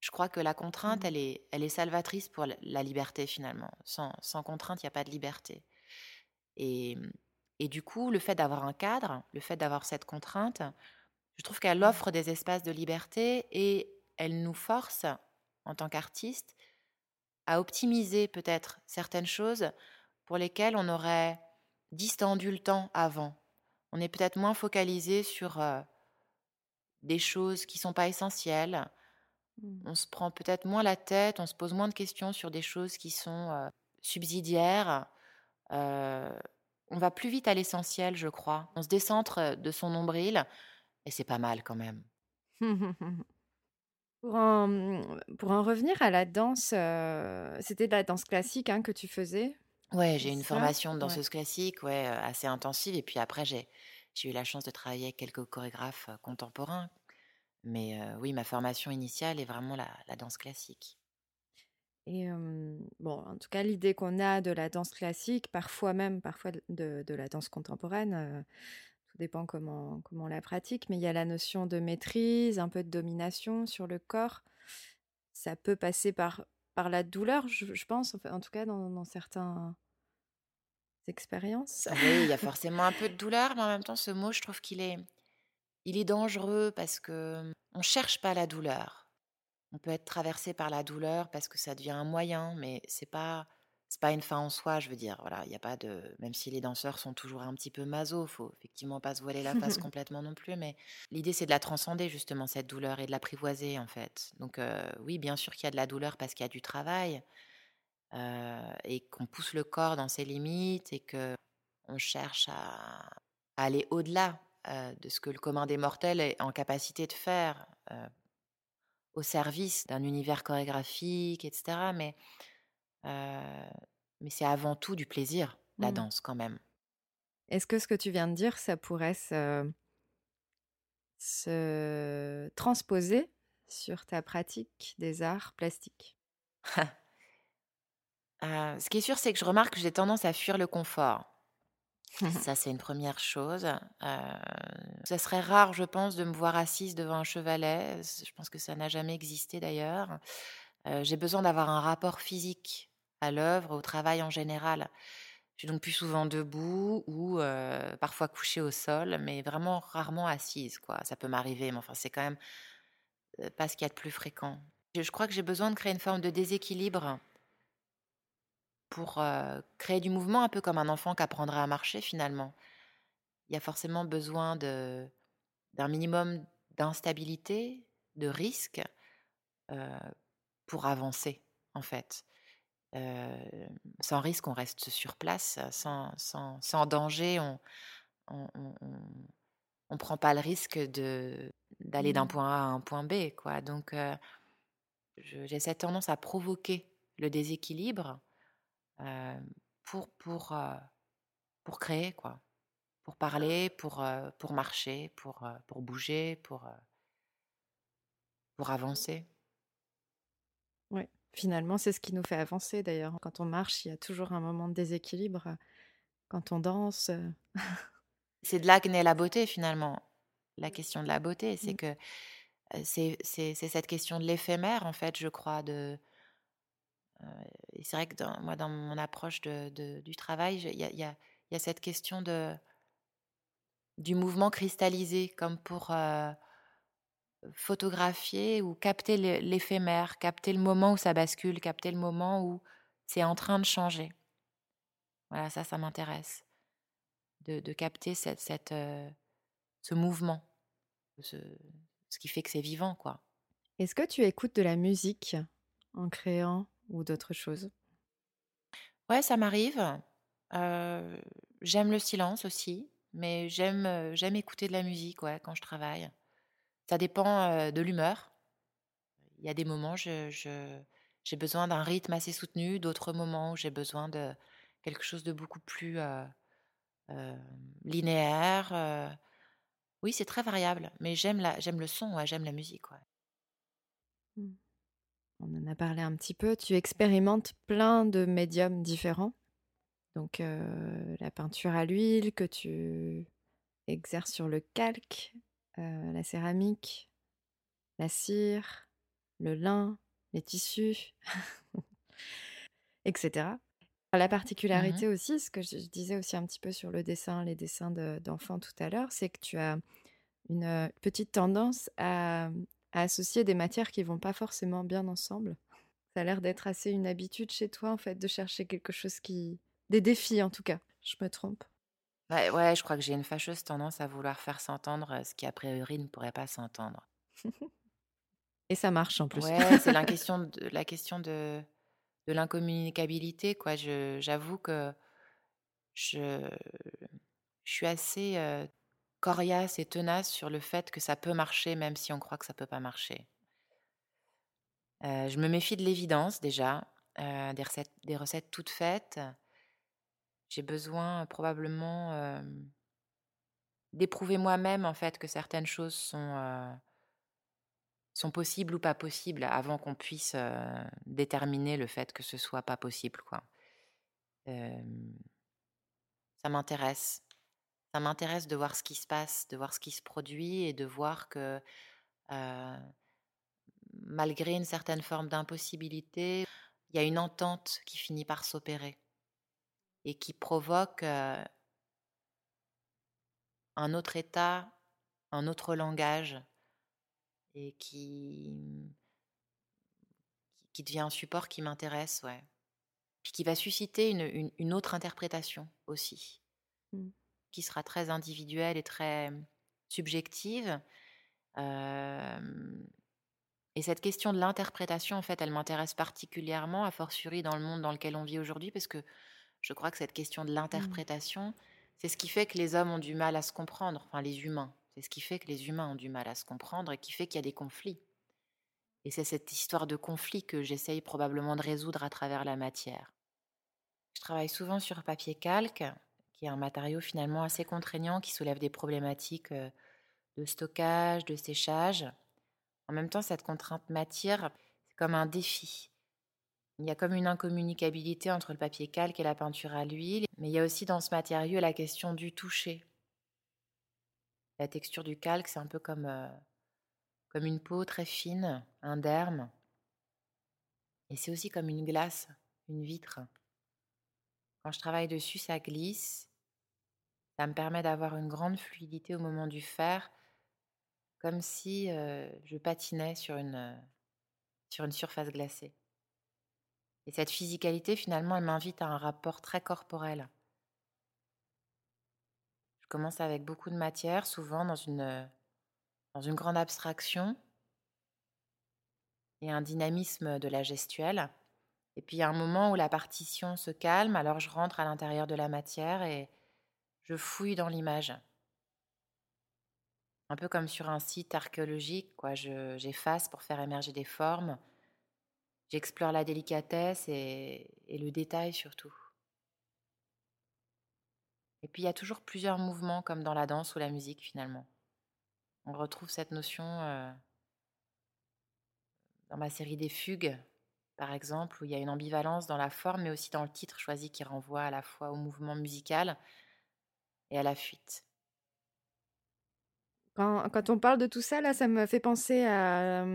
[SPEAKER 5] je crois que la contrainte, mmh. elle est, elle est salvatrice pour la liberté finalement. Sans, sans contrainte, il n'y a pas de liberté. Et, et du coup, le fait d'avoir un cadre, le fait d'avoir cette contrainte, je trouve qu'elle mmh. offre des espaces de liberté et elle nous force, en tant qu'artiste, à optimiser peut-être certaines choses pour lesquelles on aurait distendu le temps avant. On est peut-être moins focalisé sur euh, des choses qui sont pas essentielles. Mmh. On se prend peut-être moins la tête, on se pose moins de questions sur des choses qui sont subsidiaires. on va plus vite à l'essentiel, je crois. On se décentre de son nombril et c'est pas mal quand même. (laughs)
[SPEAKER 1] pour, en, pour en revenir à la danse, c'était de la danse classique hein, que tu faisais?
[SPEAKER 5] Ouais, j'ai une formation de danseuse classique, ouais, assez intensive. Et puis après, j'ai j'ai eu la chance de travailler avec quelques chorégraphes contemporains. Mais oui, ma formation initiale est vraiment la, danse classique.
[SPEAKER 1] Et bon, en tout cas, l'idée qu'on a de la danse classique, parfois même, parfois de, de la danse contemporaine, dépend comment, comment on la pratique, mais il y a la notion de maîtrise, un peu de domination sur le corps. Ça peut passer par, par la douleur, je, pense, en tout cas dans, dans certains expériences.
[SPEAKER 5] Oui, il y a (laughs) forcément un peu de douleur, mais en même temps, ce mot, je trouve qu'il est, il est dangereux parce que on cherche pas la douleur. On peut être traversé par la douleur parce que ça devient un moyen, mais c'est pas c'est pas une fin en soi, je veux dire. Voilà, il y a pas de même si les danseurs sont toujours un petit peu maso, faut effectivement pas se voiler la face (laughs) complètement non plus, mais l'idée c'est de la transcender justement cette douleur et de l'apprivoiser en fait. Donc oui, bien sûr qu'il y a de la douleur parce qu'il y a du travail, et qu'on pousse le corps dans ses limites et que on cherche à, aller au-delà de ce que le commun des mortels est en capacité de faire au service d'un univers chorégraphique, etc. Mais, mais c'est avant tout du plaisir, la mmh. danse quand même.
[SPEAKER 1] Est-ce que ce que tu viens de dire, ça pourrait se, se transposer sur ta pratique des arts plastiques? (laughs)
[SPEAKER 5] Ce qui est sûr, c'est que je remarque que j'ai tendance à fuir le confort. (laughs) Ça, c'est une première chose. ça serait rare, je pense, de me voir assise devant un chevalet. Je pense que ça n'a jamais existé d'ailleurs. j'ai besoin d'avoir un rapport physique à l'œuvre, au travail en général. Je suis donc plus souvent debout ou parfois couchée au sol, mais vraiment rarement assise. Quoi. Ça peut m'arriver, mais enfin, c'est quand même pas ce qu'il y a de plus fréquent. je crois que j'ai besoin de créer une forme de déséquilibre pour créer du mouvement, un peu comme un enfant qui apprendrait à marcher finalement. Il y a forcément besoin d'un minimum d'instabilité, de risque pour avancer en fait. Sans risque, on reste sur place, sans, sans, sans danger, on on, prend pas le risque de d'aller d'un mmh. point A à un point B, quoi. Donc, j'ai cette tendance à provoquer le déséquilibre pour, pour, pour créer, quoi. Pour parler, pour, pour marcher, pour, pour bouger, pour, pour avancer.
[SPEAKER 1] Oui, finalement, c'est ce qui nous fait avancer d'ailleurs. Quand on marche, il y a toujours un moment de déséquilibre. Quand on danse. (laughs)
[SPEAKER 5] c'est de là que naît la beauté finalement. La question de la beauté, c'est mmh. que c'est cette question de l'éphémère, en fait, je crois, de, et c'est vrai que dans, moi, dans mon approche de, du travail, il y a, y a, cette question de, du mouvement cristallisé, comme pour photographier ou capter l'éphémère, capter le moment où ça bascule, capter le moment où c'est en train de changer. Voilà, ça, ça m'intéresse. De, de, capter cette, cette, ce mouvement, ce, ce qui fait que c'est vivant, quoi.
[SPEAKER 1] Est-ce que tu écoutes de la musique en créant ou d'autres choses?
[SPEAKER 5] Ouais, ça m'arrive. j'aime le silence aussi, mais j'aime j'aime écouter de la musique ouais, quand je travaille. Ça dépend de l'humeur. Il y a des moments, je, j'ai besoin d'un rythme assez soutenu, d'autres moments où j'ai besoin de quelque chose de beaucoup plus linéaire. Oui, c'est très variable, mais j'aime le son, j'aime la musique.
[SPEAKER 1] Mmh. On en a parlé un petit peu. Tu expérimentes plein de médiums différents. Donc la peinture à l'huile que tu exerces sur le calque, la céramique, la cire, le lin, les tissus, (laughs) etc. La
[SPEAKER 5] Mmh
[SPEAKER 1] particularité aussi, ce que je disais aussi un petit peu sur le dessin, les dessins d'enfants tout à l'heure, c'est que tu as une petite tendance à, à associer des matières qui vont pas forcément bien ensemble. Ça a l'air d'être assez une habitude chez toi, en fait, de chercher quelque chose qui... Des défis, en tout cas. Je me trompe.
[SPEAKER 5] Ouais, ouais, je crois que j'ai une fâcheuse tendance à vouloir faire s'entendre ce qui a priori ne pourrait pas s'entendre.
[SPEAKER 1] Et ça marche en plus.
[SPEAKER 5] Ouais, c'est la (laughs) question de, la question de, de l'incommunicabilité, quoi. J'avoue que je, je suis assez euh, coriace et tenace sur le fait que ça peut marcher, même si on croit que ça peut pas marcher. Euh, je me méfie de l'évidence déjà, euh, des, recettes, des recettes toutes faites. J'ai besoin probablement euh, d'éprouver moi-même en fait que certaines choses sont, sont possibles ou pas possibles avant qu'on puisse déterminer le fait que ce soit pas possible. Quoi. ça m'intéresse. Ça m'intéresse de voir ce qui se passe, de voir ce qui se produit et de voir que malgré une certaine forme d'impossibilité, il y a une entente qui finit par s'opérer et qui provoque un autre état, un autre langage et qui, qui devient un support qui m'intéresse, ouais. Puis qui va susciter une, une, autre interprétation aussi, mmh. qui sera très individuelle et très subjective. Euh, et cette question de l'interprétation, en fait, elle m'intéresse particulièrement, a fortiori dans le monde dans lequel on vit aujourd'hui, parce que je crois que cette question de mmh. l'interprétation, c'est ce qui fait que les hommes ont du mal à se comprendre, enfin les humains. C'est ce qui fait que les humains ont du mal à se comprendre et qui fait qu'il y a des conflits. Et c'est cette histoire de conflit que j'essaye probablement de résoudre à travers la matière. Je travaille souvent sur papier calque, qui est un matériau finalement assez contraignant qui soulève des problématiques euh, de stockage, de séchage. En même temps, cette contrainte matière, c'est comme un défi. Il y a comme une incommunicabilité entre le papier calque et la peinture à l'huile, mais il y a aussi dans ce matériau la question du toucher. La texture du calque, c'est un peu comme, euh, une peau très fine, un derme. Et c'est aussi comme une glace, une vitre. Quand je travaille dessus, ça glisse. Ça me permet d'avoir une grande fluidité au moment du faire comme si je patinais sur une surface glacée. Et cette physicalité, finalement, elle m'invite à un rapport très corporel. Je commence avec beaucoup de matière, souvent dans une, dans une grande abstraction et un dynamisme de la gestuelle. Et puis il y a un moment où la partition se calme, alors je rentre à l'intérieur de la matière et je fouille dans l'image un peu comme sur un site archéologique, quoi. j'efface pour faire émerger des formes. J'explore la délicatesse et, le détail surtout. Et puis il y a toujours plusieurs mouvements comme dans la danse ou la musique finalement. On retrouve cette notion euh, dans ma série des fugues, par exemple, où il y a une ambivalence dans la forme, mais aussi dans le titre choisi qui renvoie à la fois au mouvement musical et à la fuite.
[SPEAKER 1] Quand, on parle de tout ça, là, ça me fait penser à,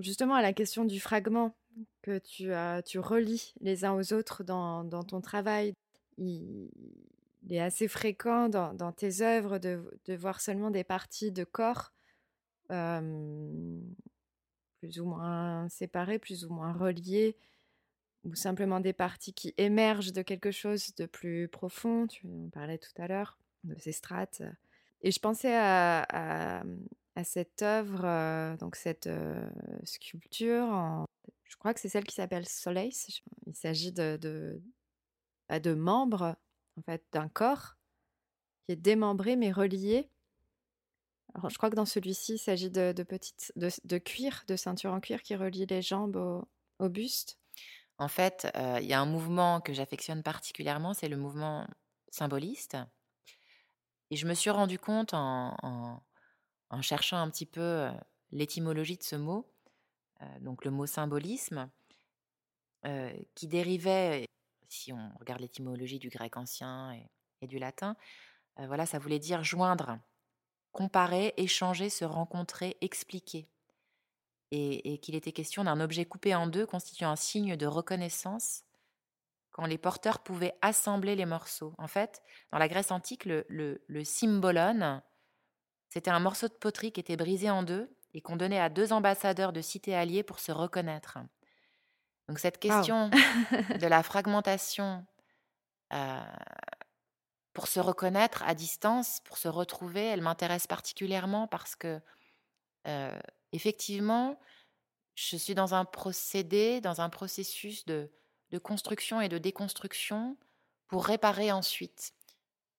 [SPEAKER 1] justement à la question du fragment que tu, as, tu relis les uns aux autres dans, ton travail. Il, est assez fréquent dans, tes œuvres de, voir seulement des parties de corps plus ou moins séparées, plus ou moins reliées, ou simplement des parties qui émergent de quelque chose de plus profond. Tu en parlais tout à l'heure de ces strates. Et je pensais à, cette œuvre, donc cette sculpture, je crois que c'est celle qui s'appelle Soleil. Il s'agit bah, de, membres, en fait, d'un corps qui est démembré mais relié. Alors, je crois que dans celui-ci, il s'agit de, petites, de, cuir, de ceinture en cuir qui relie les jambes au buste.
[SPEAKER 5] En fait, il y a un mouvement que j'affectionne particulièrement, c'est le mouvement symboliste Et je me suis rendu compte en, cherchant un petit peu l'étymologie de ce mot, donc le mot symbolisme, qui dérivait, si on regarde l'étymologie du grec ancien et, du latin, voilà, ça voulait dire joindre, comparer, échanger, se rencontrer, expliquer. Et qu'il était question d'un objet coupé en deux constituant un signe de reconnaissance quand les porteurs pouvaient assembler les morceaux. En fait, dans la Grèce antique, le, le, symbolon, c'était un morceau de poterie qui était brisé en deux et qu'on donnait à deux ambassadeurs de cités alliées pour se reconnaître. Donc cette question (laughs) de la fragmentation euh, pour se reconnaître à distance, pour se retrouver, elle m'intéresse particulièrement parce que euh, effectivement, je suis dans un procédé, dans un processus de, de construction et de déconstruction pour réparer ensuite,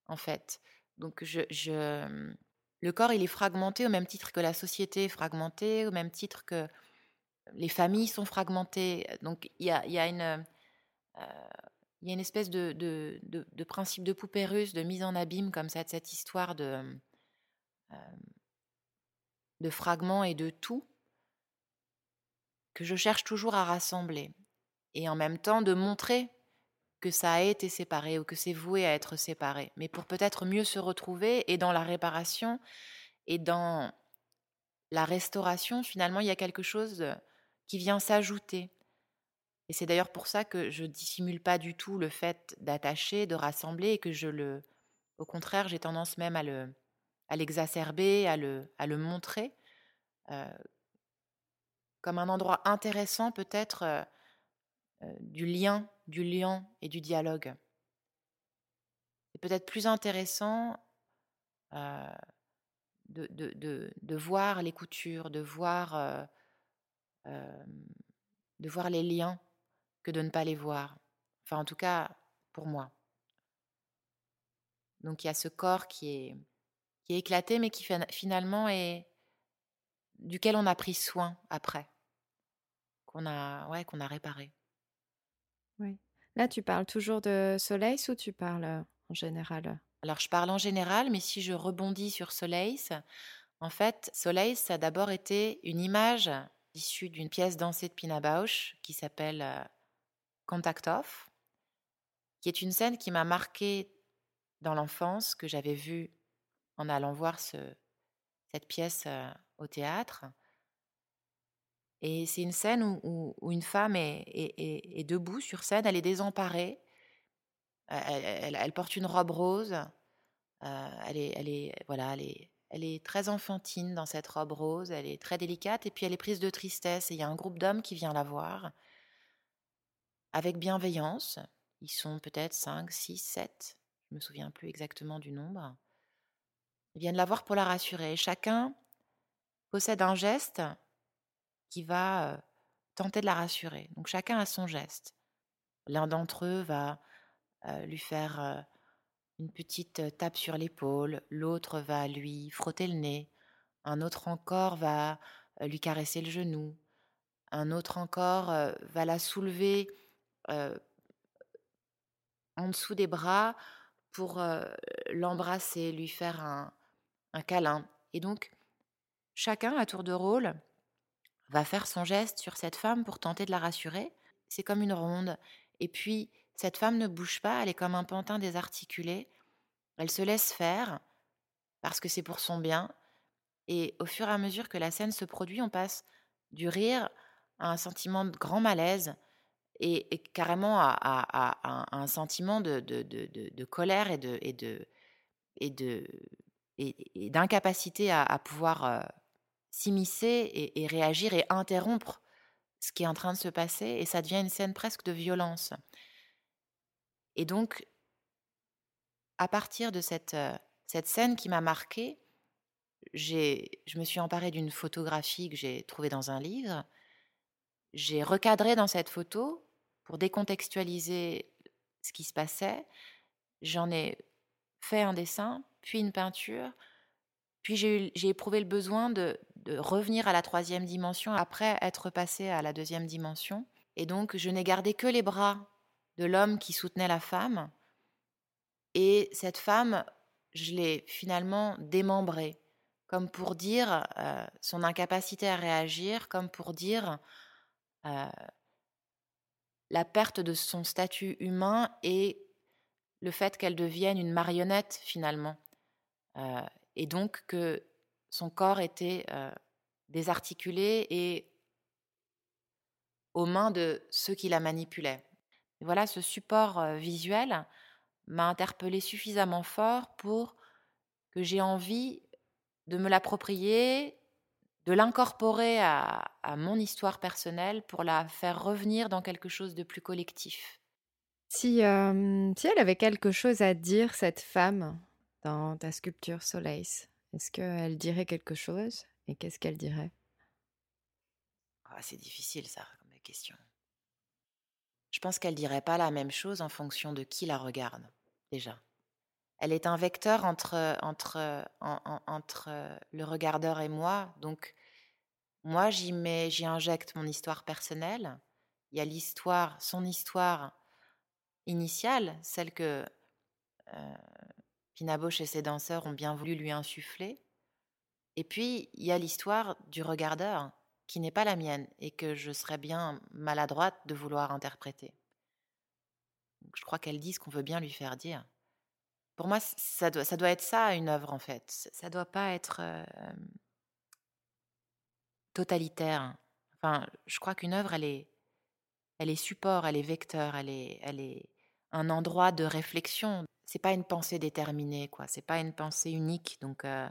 [SPEAKER 5] en fait. Donc, je, le corps, il est fragmenté au même titre que la société est fragmentée, au même titre que les familles sont fragmentées. Donc, il y a. Euh, une espèce de, principe de poupée russe, de mise en abîme comme ça, de cette histoire de, euh, de fragments et de tout que je cherche toujours à rassembler et en même temps de montrer que ça a été séparé ou que c'est voué à être séparé, mais pour peut-être mieux se retrouver et dans la réparation et dans la restauration, finalement, il y a quelque chose qui vient s'ajouter. Et c'est d'ailleurs pour ça que je dissimule pas du tout le fait d'attacher, de rassembler, et que je le, au contraire, j'ai tendance même à le, à l'exacerber, à le, à le montrer euh, comme un endroit intéressant peut-être euh, du lien, du lien et du dialogue. C'est peut-être plus intéressant euh, de, voir les coutures, de voir, euh, de voir les liens que de ne pas les voir. Enfin, en tout cas, pour moi. Donc il y a ce corps qui est, qui est éclaté, mais qui finalement est duquel on a pris soin après, qu'on a, ouais, qu'on a réparé.
[SPEAKER 1] Là, tu parles toujours de Soleil ou tu parles en général?
[SPEAKER 5] Alors, je parle en général, mais si je rebondis sur Soleil, en fait, Soleil, ça a d'abord été une image issue d'une pièce dansée de Pina Bausch qui s'appelle Contact Off, qui est une scène qui m'a marquée dans l'enfance, que j'avais vue en allant voir ce, cette pièce au théâtre. Et c'est une scène où, une femme est, debout sur scène, elle est désemparée, elle, porte une robe rose, euh, elle, est, elle, est, très enfantine dans cette robe rose, elle est très délicate, et puis elle est prise de tristesse, et il y a un groupe d'hommes qui vient la voir, avec bienveillance, ils sont peut-être 5, 6, 7, je ne me souviens plus exactement du nombre, ils viennent la voir pour la rassurer, chacun possède un geste qui va tenter de la rassurer. Donc chacun a son geste. L'un d'entre eux va lui faire une petite tape sur l'épaule, l'autre va lui frotter le nez, un autre encore va lui caresser le genou, un autre encore va la soulever en dessous des bras pour l'embrasser, lui faire un, un câlin. Et donc, chacun à tour de rôle va faire son geste sur cette femme pour tenter de la rassurer. C'est comme une ronde. Et puis, cette femme ne bouge pas, elle est comme un pantin désarticulé. Elle se laisse faire parce que c'est pour son bien. Et au fur et à mesure que la scène se produit, on passe du rire à un sentiment de grand malaise et, carrément à, un sentiment de, colère et de et, d'incapacité à, pouvoir euh, s'immiscer et, réagir et interrompre ce qui est en train de se passer, et ça devient une scène presque de violence. Et donc, à partir de cette, euh, cette scène qui m'a marquée, je me suis emparée d'une photographie que j'ai trouvée dans un livre. J'ai recadré dans cette photo pour décontextualiser ce qui se passait. J'en ai fait un dessin, puis une peinture, puis j'ai éprouvé le besoin de, de revenir à la troisième dimension après être passé à la deuxième dimension. Et donc, je n'ai gardé que les bras de l'homme qui soutenait la femme. Et cette femme je l'ai finalement démembré, comme pour dire son incapacité à réagir, comme pour dire la perte de son statut humain et le fait qu'elle devienne une marionnette finalement. et donc que son corps était désarticulé et aux mains de ceux qui la manipulaient. voilà, ce support visuel m'a interpellé suffisamment fort pour que j'ai envie de me l'approprier, de l'incorporer à, mon histoire personnelle pour la faire revenir dans quelque chose de plus collectif.
[SPEAKER 1] Si, si elle avait quelque chose à dire, cette femme, dans ta sculpture Soleil, est-ce qu'elle dirait quelque chose Et qu'est-ce qu'elle dirait?
[SPEAKER 5] Ah, C'est difficile ça comme question. Je pense qu'elle dirait pas la même chose en fonction de qui la regarde, déjà. Elle est un vecteur entre, entre, entre le regardeur et moi. Donc, moi, j'y mets, j'y injecte mon histoire personnelle. Il y a l'histoire, son histoire initiale, celle que euh, Pina et ses danseurs ont bien voulu lui insuffler. Et puis, il y a l'histoire du regardeur, qui n'est pas la mienne et que je serais bien maladroite de vouloir interpréter. je crois qu'elle dit ce qu'on veut bien lui faire dire. Pour moi, ça doit, être ça, une œuvre, en fait. Ça doit pas être totalitaire. Enfin, je crois qu'une œuvre, elle est, elle est support, elle est vecteur, elle est, elle est un endroit de réflexion. C'est pas une pensée déterminée, quoi. C'est pas une pensée unique. Donc, euh,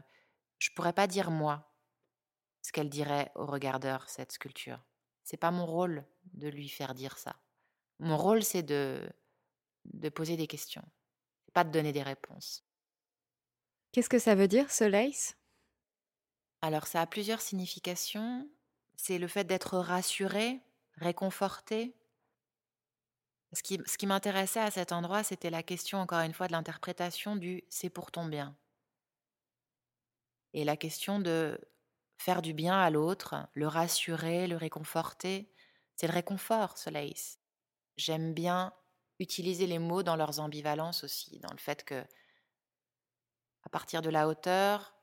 [SPEAKER 5] je pourrais pas dire moi ce qu'elle dirait au regardeur, cette sculpture. C'est pas mon rôle de lui faire dire ça. Mon rôle, c'est de, de poser des questions, pas de donner des réponses.
[SPEAKER 1] Qu'est-ce que ça veut dire, ce lace
[SPEAKER 5] Alors, ça a plusieurs significations. C'est le fait d'être rassuré, réconforté. Ce qui, m'intéressait à cet endroit, c'était la question, encore une fois, de l'interprétation du c'est pour ton bien. Et la question de faire du bien à l'autre, le rassurer, le réconforter. C'est le réconfort, Soleil. J'aime bien utiliser les mots dans leurs ambivalences aussi, dans le fait que, à partir de la hauteur,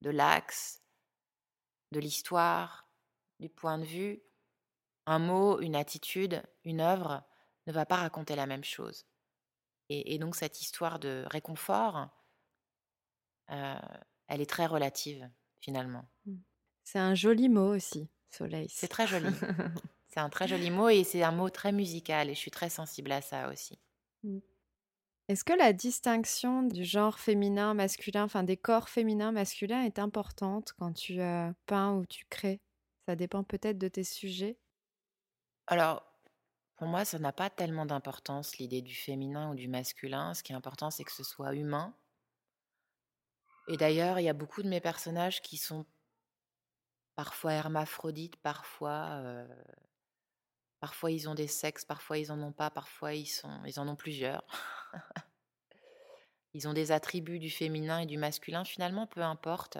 [SPEAKER 5] de l'axe, de l'histoire, du point de vue, un mot, une attitude, une œuvre ne va pas raconter la même chose. Et, donc cette histoire de réconfort, euh, elle est très relative finalement. Mmh.
[SPEAKER 1] C'est un joli mot aussi, soleil.
[SPEAKER 5] C'est très joli. (laughs) c'est un très joli mot et c'est un mot très musical et je suis très sensible à ça aussi. Mmh.
[SPEAKER 1] Est-ce que la distinction du genre féminin, masculin, enfin des corps féminins, masculins est importante quand tu euh, peins ou tu crées? Ça dépend peut-être de tes sujets
[SPEAKER 5] Alors, pour moi, ça n'a pas tellement d'importance l'idée du féminin ou du masculin. Ce qui est important, c'est que ce soit humain et d'ailleurs, il y a beaucoup de mes personnages qui sont parfois hermaphrodites, parfois, parfois ils ont des sexes, parfois ils en ont pas, parfois ils, sont, ils en ont plusieurs. (laughs) ils ont des attributs du féminin et du masculin, finalement, peu importe.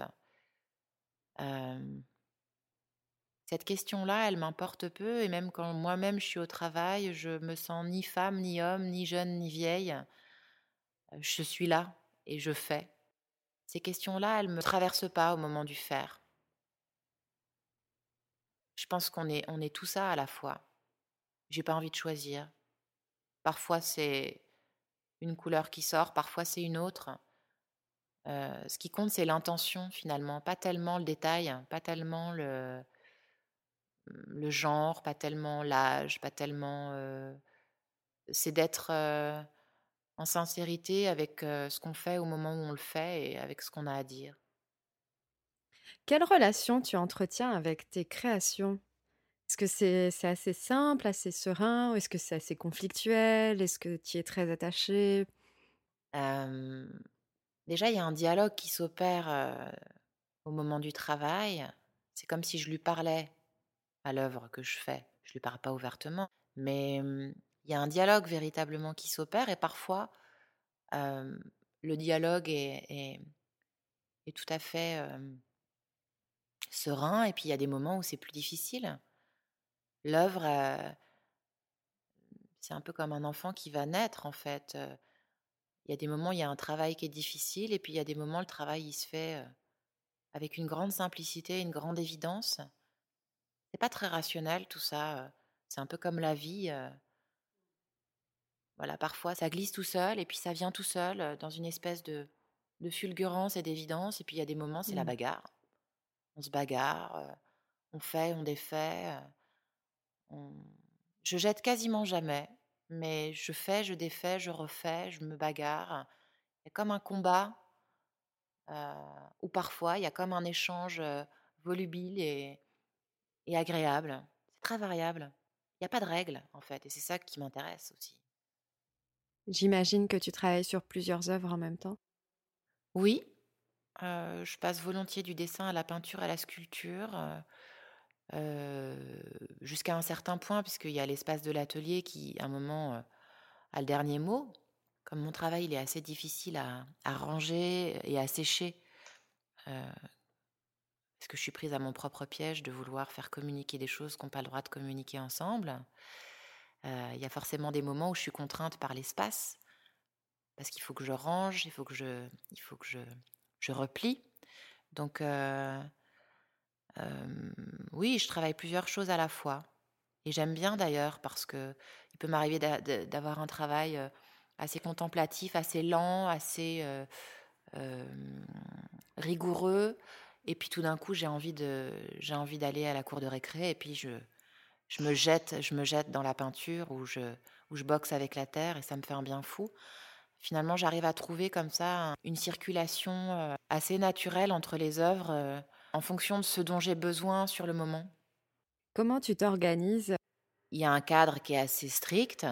[SPEAKER 5] Cette question-là, elle m'importe peu, et même quand moi-même je suis au travail, je me sens ni femme, ni homme, ni jeune, ni vieille. Je suis là et je fais. Ces questions-là, elles ne me traversent pas au moment du faire. Je pense qu'on est, on est tout ça à la fois. J'ai pas envie de choisir. Parfois c'est une couleur qui sort, parfois c'est une autre. Euh, ce qui compte, c'est l'intention finalement, pas tellement le détail, pas tellement le, le genre, pas tellement l'âge, pas tellement. Euh, c'est d'être euh, en sincérité avec ce qu'on fait au moment où on le fait et avec ce qu'on a à dire.
[SPEAKER 1] Quelle relation tu entretiens avec tes créations? Est-ce que c'est assez simple, assez serein ou est-ce que c'est assez conflictuel? Est-ce que tu y es très attaché
[SPEAKER 5] Déjà, il y a un dialogue qui s'opère au moment du travail. C'est comme si je lui parlais à l'œuvre que je fais. Je lui parle pas ouvertement, mais il y a un dialogue véritablement qui s'opère et parfois le dialogue est, tout à fait serein et puis il y a des moments où c'est plus difficile. L'œuvre, c'est un peu comme un enfant qui va naître en fait. il y a des moments, il y a un travail qui est difficile, et puis il y a des moments, le travail, il se fait avec une grande simplicité, une grande évidence. C'est pas très rationnel tout ça. C'est un peu comme la vie. Voilà, parfois ça glisse tout seul, et puis ça vient tout seul dans une espèce de, de fulgurance et d'évidence. Et puis il y a des moments, c'est la
[SPEAKER 1] Mmh.
[SPEAKER 5] bagarre. On se bagarre, on fait, on défait. on- Je jette quasiment jamais, mais je fais, je défais, je refais, je me bagarre. Il y a comme un combat, euh, ou parfois il y a comme un échange volubile et, et agréable. C'est très variable. Il n'y a pas de règle, en fait, et c'est ça qui m'intéresse aussi.
[SPEAKER 1] J'imagine que tu travailles sur plusieurs œuvres en même temps.
[SPEAKER 5] Oui, euh, je passe volontiers du dessin à la peinture, à la sculpture, euh, euh, jusqu'à un certain point, puisqu'il y a l'espace de l'atelier qui, à un moment, euh, a le dernier mot. Comme mon travail, il est assez difficile à, à ranger et à sécher, parce que je suis prise à mon propre piège de vouloir faire communiquer des choses qui n'ont pas le droit de communiquer ensemble. Euh, Il y a forcément des moments où je suis contrainte par l'espace, parce qu'il faut que je range, il faut que je, il faut que je, je replie. Donc, euh, euh, oui, je travaille plusieurs choses à la fois. Et j'aime bien d'ailleurs, parce que il peut m'arriver d'a- d'a- d'avoir un travail assez contemplatif, assez lent, assez rigoureux. Et puis tout d'un coup, j'ai envie de, j'ai envie d'aller à la cour de récré, et puis je, je me jette, je me jette dans la peinture où je, où je boxe avec la terre, et ça me fait un bien fou. Finalement, j'arrive à trouver comme ça un- une circulation euh, assez naturelle entre les œuvres euh, en fonction de ce dont j'ai besoin sur le moment.
[SPEAKER 1] Comment tu t'organises?
[SPEAKER 5] Il y a un cadre qui est assez strict,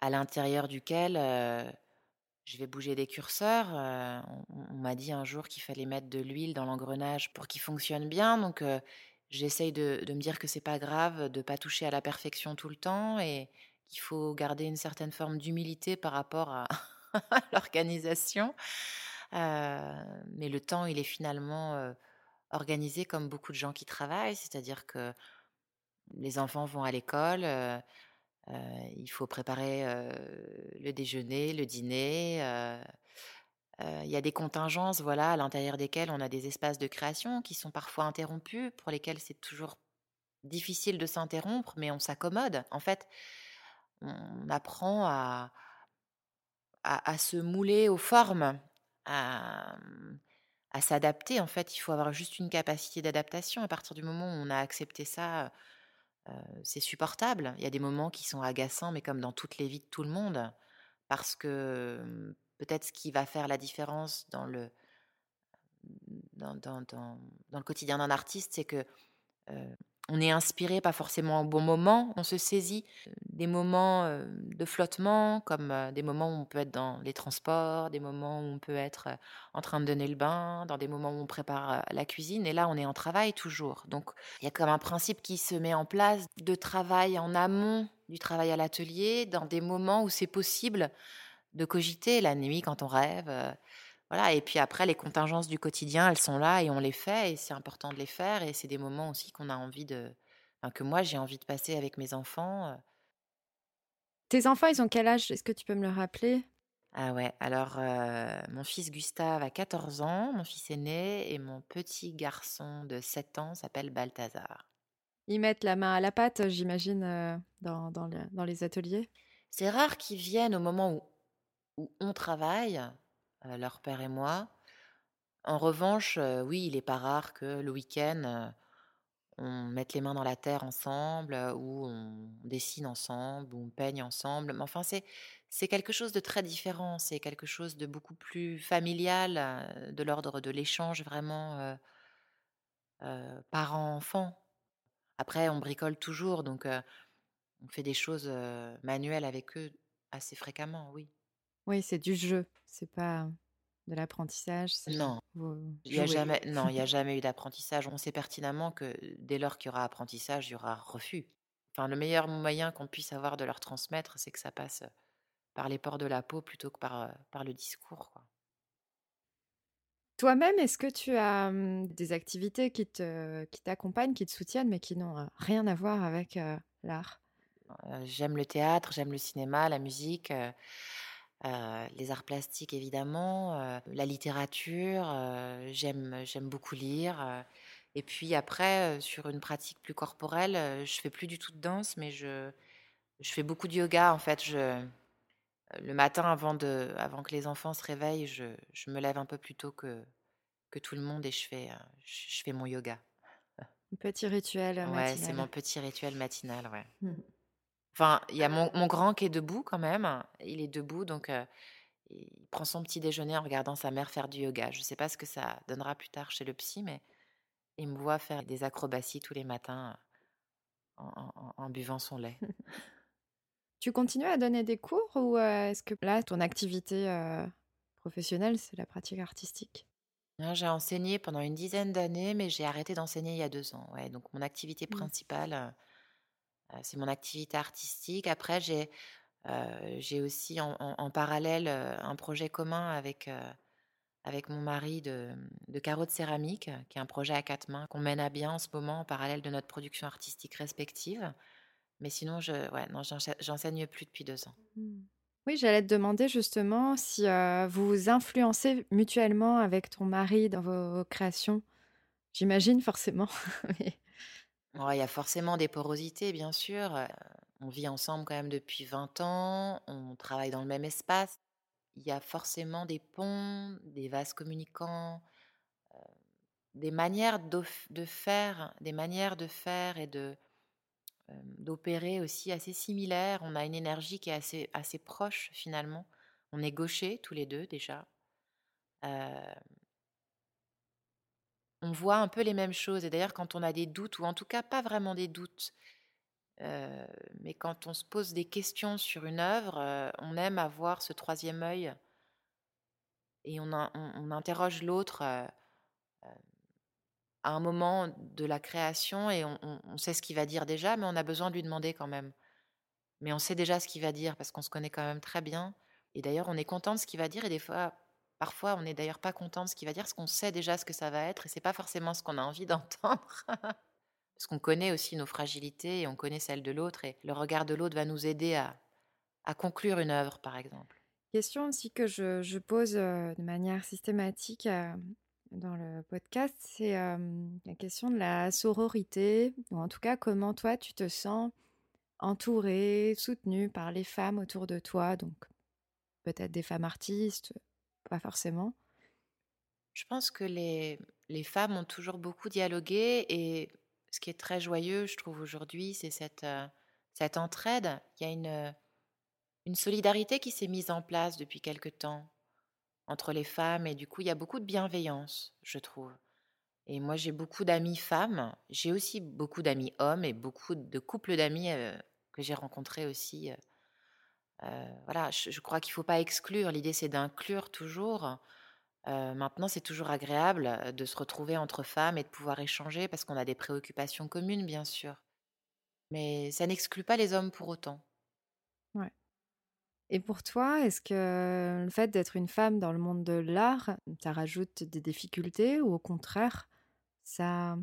[SPEAKER 5] à l'intérieur duquel euh, je vais bouger des curseurs. Euh, on m'a dit un jour qu'il fallait mettre de l'huile dans l'engrenage pour qu'il fonctionne bien, donc euh, j'essaye de, me dire que c'est pas grave de pas toucher à la perfection tout le temps et qu'il faut garder une certaine forme d'humilité par rapport à, (laughs) l'organisation. Euh, mais le temps, il est finalement organisé comme beaucoup de gens qui travaillent, c'est-à-dire que les enfants vont à l'école, il faut préparer euh, le déjeuner, le dîner. euh, euh, Il y a des contingences, voilà, à l'intérieur desquelles on a des espaces de création qui sont parfois interrompus, pour lesquels c'est toujours difficile de s'interrompre, mais on s'accommode. En fait, on apprend à, se mouler aux formes, à, s'adapter. En fait, il faut avoir juste une capacité d'adaptation. À partir du moment où on a accepté ça, euh, c'est supportable. Il y a des moments qui sont agaçants, mais comme dans toutes les vies de tout le monde, parce que hum, peut-être ce qui va faire la différence dans le, dans, dans, le quotidien d'un artiste, c'est que on est inspiré, pas forcément au bon moment, on se saisit des moments euh, de flottement, comme euh, des moments où on peut être dans les transports, des moments où on peut être euh, en train de donner le bain, dans des moments où on prépare euh, la cuisine, et là on est en travail toujours. Donc il y a comme un principe qui se met en place de travail en amont du travail à l'atelier, dans des moments où c'est possible de cogiter la nuit quand on rêve. Voilà, et puis après, les contingences du quotidien, elles sont là et on les fait, et c'est important de les faire, et c'est des moments aussi qu'on a envie de. Enfin, que moi, j'ai envie de passer avec mes enfants. euh.
[SPEAKER 1] Tes enfants, ils ont quel âge? Est-ce que tu peux me le rappeler?
[SPEAKER 5] Ah ouais, alors, euh, mon fils Gustave a 14 ans, mon fils aîné, et mon petit garçon de 7 ans s'appelle Balthazar.
[SPEAKER 1] Ils mettent la main à la pâte, j'imagine, euh, dans, dans, le- dans les ateliers?
[SPEAKER 5] C'est rare qu'ils viennent au moment où, où on travaille, euh, leur père et moi. En revanche, euh, oui, il n'est pas rare que le week-end, euh, on mette les mains dans la terre ensemble, ou on dessine ensemble, ou on peigne ensemble. Mais enfin, c'est, c'est quelque chose de très différent. C'est quelque chose de beaucoup plus familial, de l'ordre de l'échange vraiment parent-enfant. Après, on bricole toujours, donc on fait des choses manuelles avec eux assez fréquemment, oui.
[SPEAKER 1] Oui, c'est du jeu, c'est pas de l'apprentissage.
[SPEAKER 5] Non, il y a jamais, non, il n'y a jamais eu d'apprentissage. On sait pertinemment que dès lors qu'il y aura apprentissage, il y aura refus. Enfin, le meilleur moyen qu'on puisse avoir de leur transmettre, c'est que ça passe par les pores de la peau plutôt que par, euh, par le discours. Quoi.
[SPEAKER 1] Toi-même, est-ce que tu as hum, des activités qui te, qui t'accompagnent, qui te soutiennent, mais qui n'ont euh, rien à voir avec euh, l'art?
[SPEAKER 5] J'aime le théâtre, j'aime le cinéma, la musique. euh, les arts plastiques évidemment, la littérature, j'aime j'aime beaucoup lire. et puis après, sur une pratique plus corporelle, je fais plus du tout de danse, mais je, je fais beaucoup de yoga en fait. Je, le matin avant, de, avant que les enfants se réveillent, je, je me lève un peu plus tôt que, que tout le monde et je fais, je fais mon yoga.
[SPEAKER 1] Un petit rituel matinal.
[SPEAKER 5] Ouais, c'est mon petit rituel matinal, ouais. Mmh. Enfin, il y a mon, mon, grand qui est debout quand même. Il est debout, donc il prend son petit déjeuner en regardant sa mère faire du yoga. Je ne sais pas ce que ça donnera plus tard chez le psy, mais il me voit faire des acrobaties tous les matins en, en buvant son lait. (laughs)
[SPEAKER 1] tu continues à donner des cours ou est-ce que là, ton activité professionnelle, c'est la pratique artistique?
[SPEAKER 5] J'ai enseigné pendant une dizaine d'années, mais j'ai arrêté d'enseigner il y a deux ans. Ouais, donc mon activité mmh. principale, c'est mon activité artistique. Après, j'ai aussi en, parallèle un projet commun avec, avec mon mari de, carreaux de céramique, qui est un projet à quatre mains qu'on mène à bien en ce moment en parallèle de notre production artistique respective. Mais sinon, je ouais, j'enseigne plus depuis deux ans. Mmh.
[SPEAKER 1] Oui, j'allais te demander justement si vous vous influencez mutuellement avec ton mari dans vos créations. J'imagine forcément. (laughs)
[SPEAKER 5] il y a forcément des porosités, bien sûr. on vit ensemble quand même depuis 20 ans, on travaille dans le même espace. Il y a forcément des ponts, des vases communicants, des manières de faire, des manières de faire et de d'opérer aussi assez similaire. On a une énergie qui est assez, assez proche finalement. On est gauchers tous les deux déjà. On voit un peu les mêmes choses. Et d'ailleurs, quand on a des doutes, ou en tout cas pas vraiment des doutes, mais quand on se pose des questions sur une œuvre, on aime avoir ce troisième œil et on, on interroge l'autre à un moment de la création et on, sait ce qu'il va dire déjà, mais on a besoin de lui demander quand même. Mais on sait déjà ce qu'il va dire parce qu'on se connaît quand même très bien. Et d'ailleurs, on est content de ce qu'il va dire et des fois, parfois, on n'est d'ailleurs pas content de ce qu'il va dire parce qu'on sait déjà ce que ça va être et c'est pas forcément ce qu'on a envie (laughs) d'entendre. parce qu'on connaît aussi nos fragilités et on connaît celles de l'autre et le regard de l'autre va nous aider à, conclure une œuvre, par exemple.
[SPEAKER 1] Question aussi que je, pose euh, de manière systématique à, dans le podcast, c'est la question de la sororité, ou en tout cas comment toi tu te sens entourée, soutenue par les femmes autour de toi, donc peut-être des femmes artistes, pas forcément.
[SPEAKER 5] Je pense que les, les femmes ont toujours beaucoup dialogué et ce qui est très joyeux, je trouve aujourd'hui, c'est cette, cette entraide. Il y a une, une solidarité qui s'est mise en place depuis quelque temps entre les femmes et du coup il y a beaucoup de bienveillance, je trouve. Et moi j'ai beaucoup d'amis femmes, j'ai aussi beaucoup d'amis hommes et beaucoup de couples d'amis euh, que j'ai rencontrés aussi. Euh, euh, voilà, je, crois qu'il ne faut pas exclure, l'idée c'est d'inclure toujours. maintenant c'est toujours agréable de se retrouver entre femmes et de pouvoir échanger parce qu'on a des préoccupations communes bien sûr. Mais ça n'exclut pas les hommes pour autant.
[SPEAKER 1] Ouais. Et pour toi, est-ce que le fait d'être une femme dans le monde de l'art, ça rajoute des difficultés ou au contraire, ça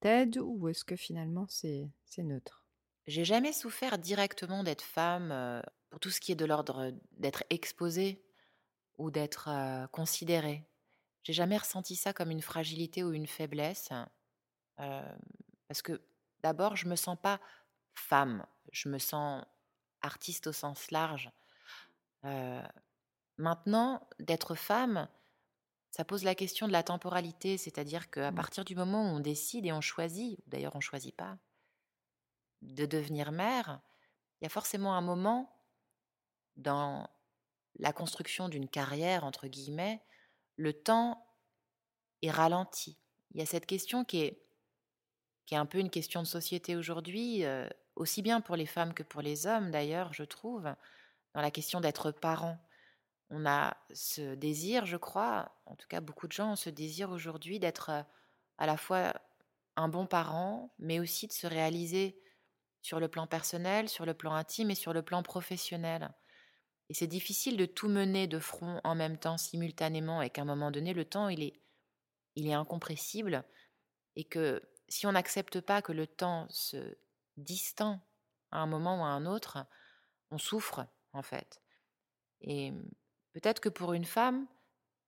[SPEAKER 1] t'aide ou est-ce que finalement c'est neutre?
[SPEAKER 5] J'ai jamais souffert directement d'être femme euh, pour tout ce qui est de l'ordre d'être exposée ou d'être euh, considérée. J'ai jamais ressenti ça comme une fragilité ou une faiblesse euh, parce que d'abord je me sens pas femme, je me sens artiste au sens large maintenant, d'être femme, ça pose la question de la temporalité, c'est-à-dire qu'à mmh. partir du moment où on décide et on choisit, d'ailleurs on ne choisit pas, de devenir mère, il y a forcément un moment dans la construction d'une carrière, entre guillemets, le temps est ralenti. Il y a cette question qui est, qui est un peu une question de société aujourd'hui, aussi bien pour les femmes que pour les hommes d'ailleurs, je trouve dans la question d'être parent. On a ce désir, je crois, en tout cas beaucoup de gens ont ce désir aujourd'hui d'être euh, à la fois un bon parent, mais aussi de se réaliser sur le plan personnel, sur le plan intime et sur le plan professionnel. Et c'est difficile de tout mener de front en même temps, simultanément, et qu'à un moment donné, le temps, il est, il est incompressible, et que si on n'accepte pas que le temps se distend à un moment ou à un autre, on souffre, en fait. Et peut-être que pour une femme,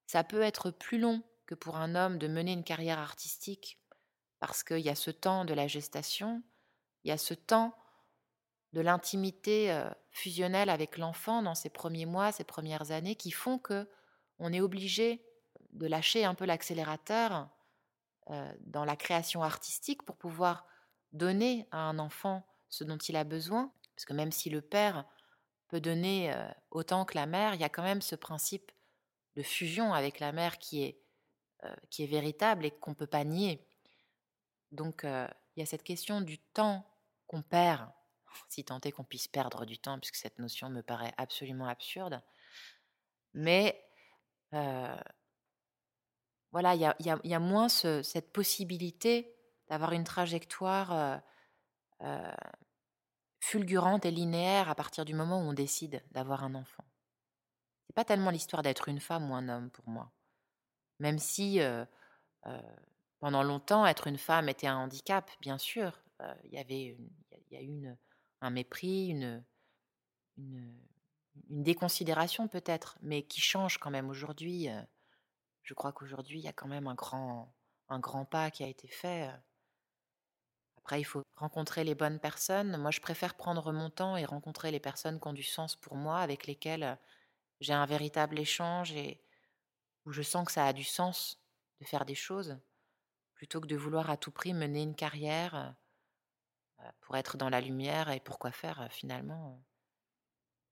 [SPEAKER 5] ça peut être plus long que pour un homme de mener une carrière artistique, parce qu'il y a ce temps de la gestation, il y a ce temps de l'intimité euh, fusionnelle avec l'enfant dans ses premiers mois, ses premières années, qui font que on est obligé de lâcher un peu l'accélérateur euh, dans la création artistique pour pouvoir donner à un enfant ce dont il a besoin. Parce que même si le père peut donner euh, autant que la mère, il y a quand même ce principe de fusion avec la mère qui est, qui est véritable et qu'on ne peut pas nier. Donc il y a cette question du temps qu'on perd si tant est qu'on puisse perdre du temps, puisque cette notion me paraît absolument absurde. Mais euh, voilà, il y a, moins cette possibilité d'avoir une trajectoire euh, euh, fulgurante et linéaire à partir du moment où on décide d'avoir un enfant. C'est pas tellement l'histoire d'être une femme ou un homme pour moi, même si pendant longtemps être une femme était un handicap, bien sûr. Il y avait, il y a une un mépris, une, une, déconsidération peut-être, mais qui change quand même aujourd'hui. Euh, je crois qu'aujourd'hui, il y a quand même un grand, un grand pas qui a été fait. Euh. Après, il faut rencontrer les bonnes personnes. Moi, je préfère prendre mon temps et rencontrer les personnes qui ont du sens pour moi, avec lesquelles j'ai un véritable échange et où je sens que ça a du sens de faire des choses, plutôt que de vouloir à tout prix mener une carrière euh, pour être dans la lumière et pourquoi faire euh, finalement euh,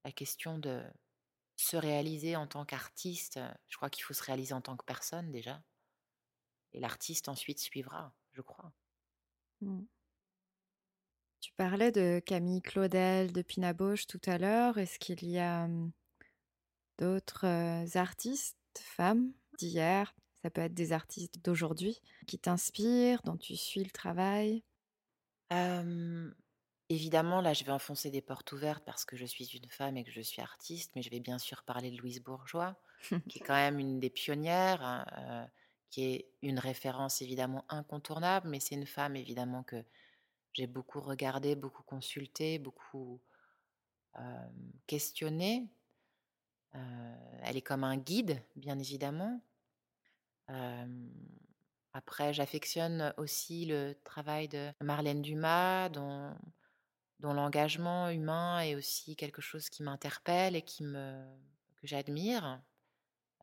[SPEAKER 5] la question de se réaliser en tant qu'artiste, je crois qu'il faut se réaliser en tant que personne déjà. Et l'artiste ensuite suivra, je crois. Mmh.
[SPEAKER 1] Tu parlais de Camille Claudel, de Pina Bausch tout à l'heure. Est-ce qu'il y a mmh, d'autres artistes, femmes d'hier, ça peut être des artistes d'aujourd'hui, qui t'inspirent, dont tu suis le travail
[SPEAKER 5] évidemment, là, je vais enfoncer des portes ouvertes parce que je suis une femme et que je suis artiste, mais je vais bien sûr parler de Louise Bourgeois, qui est quand même une des pionnières, hein, qui est une référence évidemment incontournable, mais c'est une femme évidemment que j'ai beaucoup regardée, beaucoup consultée, beaucoup, questionnée. elle est comme un guide, bien évidemment. Après, j'affectionne aussi le travail de Marlène Dumas, dont, l'engagement humain est aussi quelque chose qui m'interpelle et qui me, que j'admire.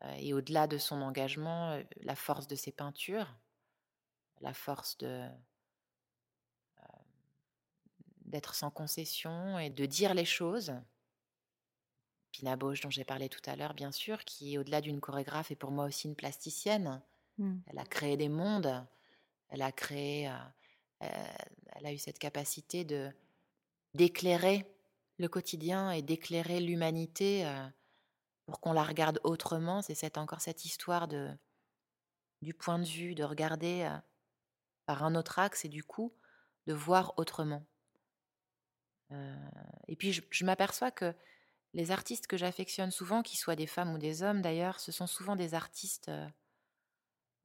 [SPEAKER 5] Euh, et au-delà de son engagement, euh, la force de ses peintures, la force de euh, d'être sans concession et de dire les choses. Pina Bausch, dont j'ai parlé tout à l'heure, bien sûr, qui, au-delà d'une chorégraphe, est pour moi aussi une plasticienne. Mmh. Elle a créé des mondes, elle a créé, euh, euh, elle a eu cette capacité de d'éclairer le quotidien et d'éclairer l'humanité euh, pour qu'on la regarde autrement. C'est cette, encore cette histoire de du point de vue, de regarder par un autre axe et du coup de voir autrement. et puis je m'aperçois que les artistes que j'affectionne souvent, qu'ils soient des femmes ou des hommes d'ailleurs, ce sont souvent des artistes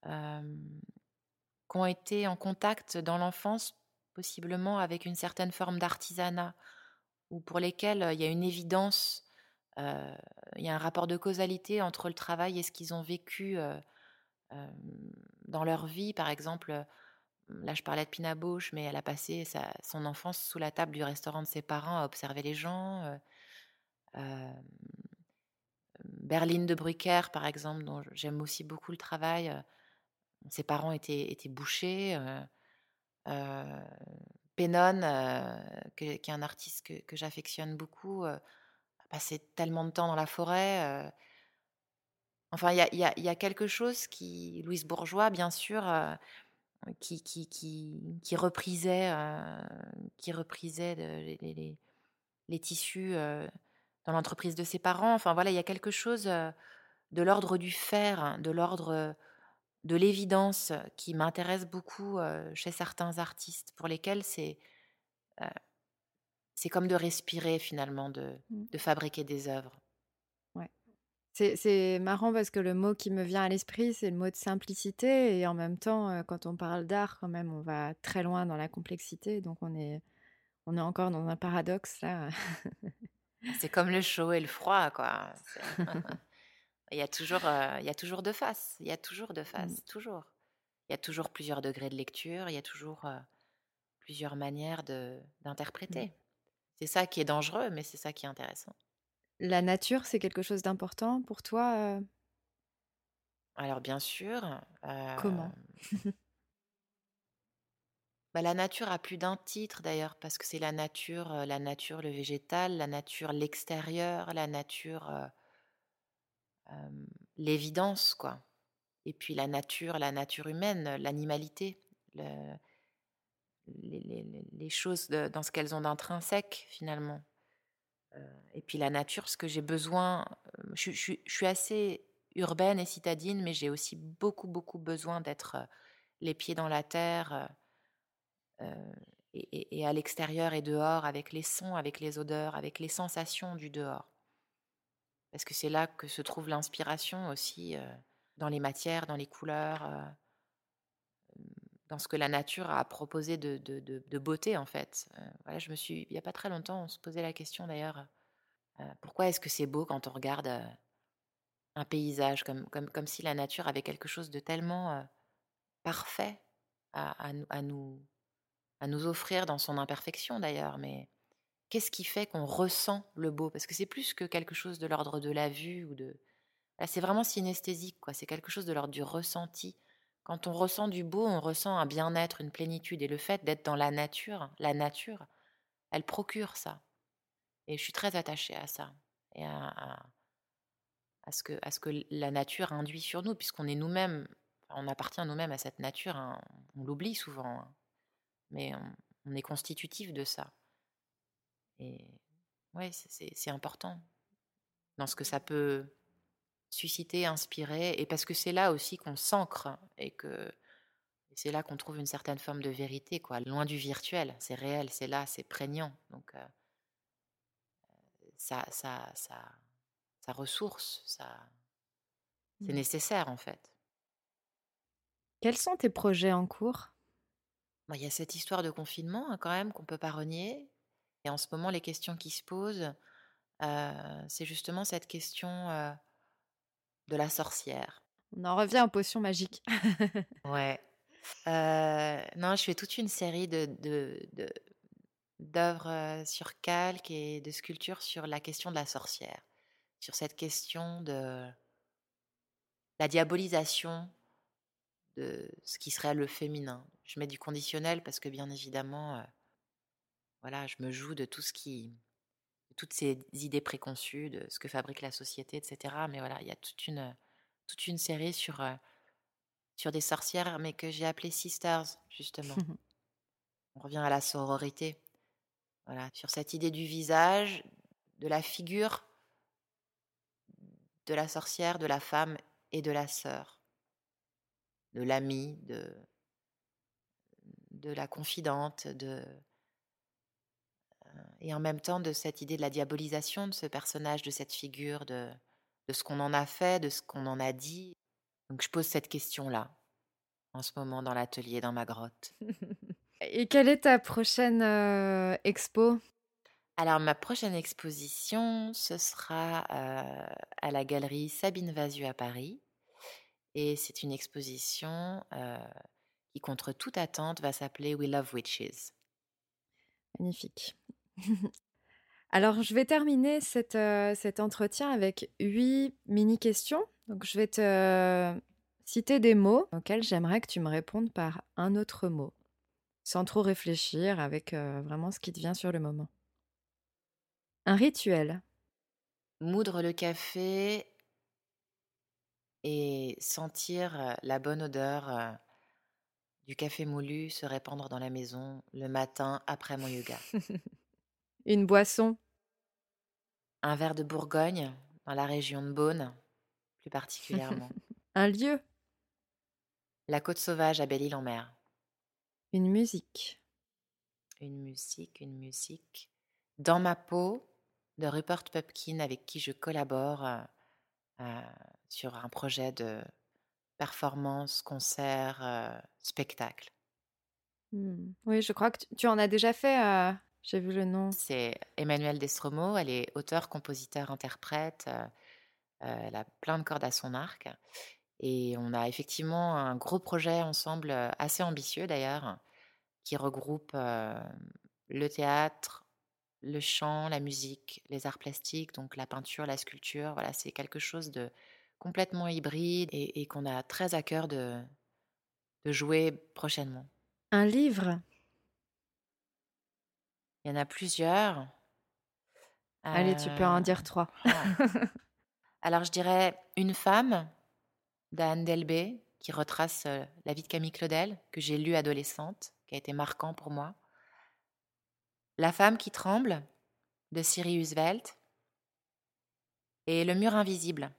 [SPEAKER 5] qui ont été en contact dans l'enfance, possiblement avec une certaine forme d'artisanat, ou pour lesquels il y a une évidence, il y a un rapport de causalité entre le travail et ce qu'ils ont vécu dans leur vie. Par exemple, là je parlais de Pina Bausch, mais elle a passé son enfance sous la table du restaurant de ses parents à observer les gens. Berline de Brucker, par exemple, dont j'aime aussi beaucoup le travail, ses parents étaient, étaient bouchés. Euh, euh, Pennon, euh, qui est un artiste que, j'affectionne beaucoup, a passé tellement de temps dans la forêt. Enfin, il y a, quelque chose qui, Louise Bourgeois, bien sûr, qui, qui, reprisait, qui reprisait les, les, tissus dans l'entreprise de ses parents. Enfin, voilà, il y a quelque chose de l'ordre du faire, de l'ordre de l'évidence qui m'intéresse beaucoup chez certains artistes, pour lesquels c'est c'est comme de respirer finalement, de, mmh. de fabriquer des œuvres.
[SPEAKER 1] Ouais. C'est marrant parce que le mot qui me vient à l'esprit, c'est le mot de simplicité. Et en même temps, quand on parle d'art, quand même, on va très loin dans la complexité. Donc on est, on est encore dans un paradoxe là.
[SPEAKER 5] C'est comme le chaud et le froid, quoi. (laughs) il, y a toujours, euh, il y a toujours deux faces. Il y a toujours deux faces, mmh. toujours. Il y a toujours plusieurs degrés de lecture. Il y a toujours euh, plusieurs manières d'interpréter. Mmh. C'est ça qui est dangereux, mais c'est ça qui est intéressant.
[SPEAKER 1] La nature, c'est quelque chose d'important pour toi euh?
[SPEAKER 5] Alors bien sûr.
[SPEAKER 1] Comment? (laughs)
[SPEAKER 5] Bah, la nature a plus d'un titre d'ailleurs, parce que c'est la nature, la nature, le végétal, la nature, l'extérieur, la nature, l'évidence, quoi. Et puis la nature, la nature humaine, l'animalité, les, choses dans ce qu'elles ont d'intrinsèque finalement. Euh, et puis la nature, ce que j'ai besoin, je, suis assez urbaine et citadine, mais j'ai aussi beaucoup, beaucoup besoin d'être les pieds dans la terre et, à l'extérieur et dehors, avec les sons, avec les odeurs, avec les sensations du dehors. Parce que c'est là que se trouve l'inspiration aussi, dans les matières, dans les couleurs, dans ce que la nature a proposé de, de, beauté en fait. voilà, je me suis, il n'y a pas très longtemps, on se posait la question d'ailleurs, pourquoi est-ce que c'est beau quand on regarde un paysage, comme, comme, comme si la nature avait quelque chose de tellement parfait à, à, nous, à nous offrir dans son imperfection d'ailleurs, mais qu'est-ce qui fait qu'on ressent le beau? Parce que c'est plus que quelque chose de l'ordre de la vue ou de... c'est vraiment synesthésique, quoi. C'est quelque chose de l'ordre du ressenti. Quand on ressent du beau, on ressent un bien-être, une plénitude. Et le fait d'être dans la nature, la nature, elle procure ça. Et je suis très attachée à ça. Et à, à, ce, que, à ce que la nature induit sur nous, puisqu'on est nous-mêmes, on appartient nous-mêmes à cette nature. Hein. On l'oublie souvent. Hein mais on, est constitutif de ça. Et ouais, c'est important dans ce que ça peut susciter, inspirer, et parce que c'est là aussi qu'on s'ancre et que c'est là qu'on trouve une certaine forme de vérité, quoi, loin du virtuel. C'est réel, c'est là, c'est prégnant. Donc euh, ça, ça, ça, ça ressource, ça, c'est mmh. nécessaire en fait.
[SPEAKER 1] Quels sont tes projets en cours?
[SPEAKER 5] Il y a cette histoire de confinement hein, quand même qu'on peut pas renier. Et en ce moment, les questions qui se posent, c'est justement cette question de la sorcière.
[SPEAKER 1] On en revient aux potions magiques. (laughs)
[SPEAKER 5] ouais. non, je fais toute une série de, d'œuvres sur calque et de sculptures sur la question de la sorcière, sur cette question de la diabolisation de ce qui serait le féminin. Je mets du conditionnel parce que bien évidemment, euh, voilà, je me joue de tout ce qui, toutes ces idées préconçues, de ce que fabrique la société, etc. Mais voilà, il y a toute une, toute une série sur, euh, sur des sorcières, mais que j'ai appelé Sisters, justement. (laughs) On revient à la sororité. Voilà, sur cette idée du visage, de la figure de la sorcière, de la femme et de la sœur de l'ami, de, de la confidente, de, et en même temps de cette idée de la diabolisation de ce personnage, de cette figure, de, de ce qu'on en a fait, de ce qu'on en a dit. Donc je pose cette question-là en ce moment dans l'atelier, dans ma grotte. (laughs)
[SPEAKER 1] et quelle est ta prochaine euh, expo?
[SPEAKER 5] Alors, ma prochaine exposition, ce sera euh, à la galerie Sabine Vazu à Paris. Et c'est une exposition qui, contre toute attente, va s'appeler We Love Witches.
[SPEAKER 1] Magnifique. (laughs) Alors, je vais terminer cet entretien avec huit mini-questions. Donc, je vais te citer des mots auxquels j'aimerais que tu me répondes par un autre mot, sans trop réfléchir, avec vraiment ce qui te vient sur le moment. Un rituel.
[SPEAKER 5] Moudre le café et sentir la bonne odeur du café moulu se répandre dans la maison le matin après mon yoga. (laughs)
[SPEAKER 1] Une boisson
[SPEAKER 5] Un verre de Bourgogne dans la région de Beaune, plus particulièrement. (laughs)
[SPEAKER 1] Un lieu
[SPEAKER 5] La côte sauvage à Belle-Île-en-Mer.
[SPEAKER 1] Une musique
[SPEAKER 5] Une musique, une musique. Dans ma peau de Rupert Pupkin avec qui je collabore euh, sur un projet de performance, concert, euh, spectacle.
[SPEAKER 1] Mmh. Oui, je crois que tu en as déjà fait. J'ai vu le nom.
[SPEAKER 5] C'est Emmanuel Destromo. Elle est auteur, compositeur, interprète. euh, euh, elle a plein de cordes à son arc. Et on a effectivement un gros projet ensemble, euh, assez ambitieux d'ailleurs, qui regroupe euh, le théâtre, le chant, la musique, les arts plastiques, donc la peinture, la sculpture. Voilà, c'est quelque chose de complètement hybride et, et qu'on a très à cœur de, de jouer prochainement.
[SPEAKER 1] Un livre?
[SPEAKER 5] Il y en a plusieurs.
[SPEAKER 1] Allez, tu peux en
[SPEAKER 5] Euh,
[SPEAKER 1] dire trois.
[SPEAKER 5] ah. Alors, je dirais Une femme d'Anne Delbé, qui retrace euh, la vie de Camille Claudel, que j'ai lu adolescente, qui a été marquant pour moi. La femme qui tremble de Siri Husveld. Et Le mur invisible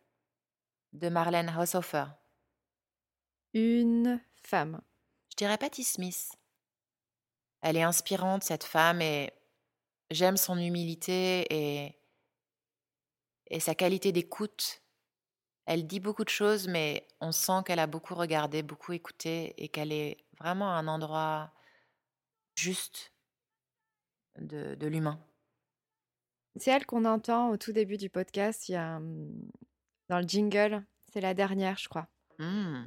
[SPEAKER 5] de Marlène Haushofer.
[SPEAKER 1] Une femme.
[SPEAKER 5] Je dirais Patti Smith. Elle est inspirante, cette femme, et j'aime son humilité et, et sa qualité d'écoute. Elle dit beaucoup de choses, mais on sent qu'elle a beaucoup regardé, beaucoup écouté, et qu'elle est vraiment à un endroit juste de, de l'humain.
[SPEAKER 1] C'est elle qu'on entend au tout début du podcast. Il y a hum, dans le jingle. C'est la dernière, je crois.
[SPEAKER 5] Hmm.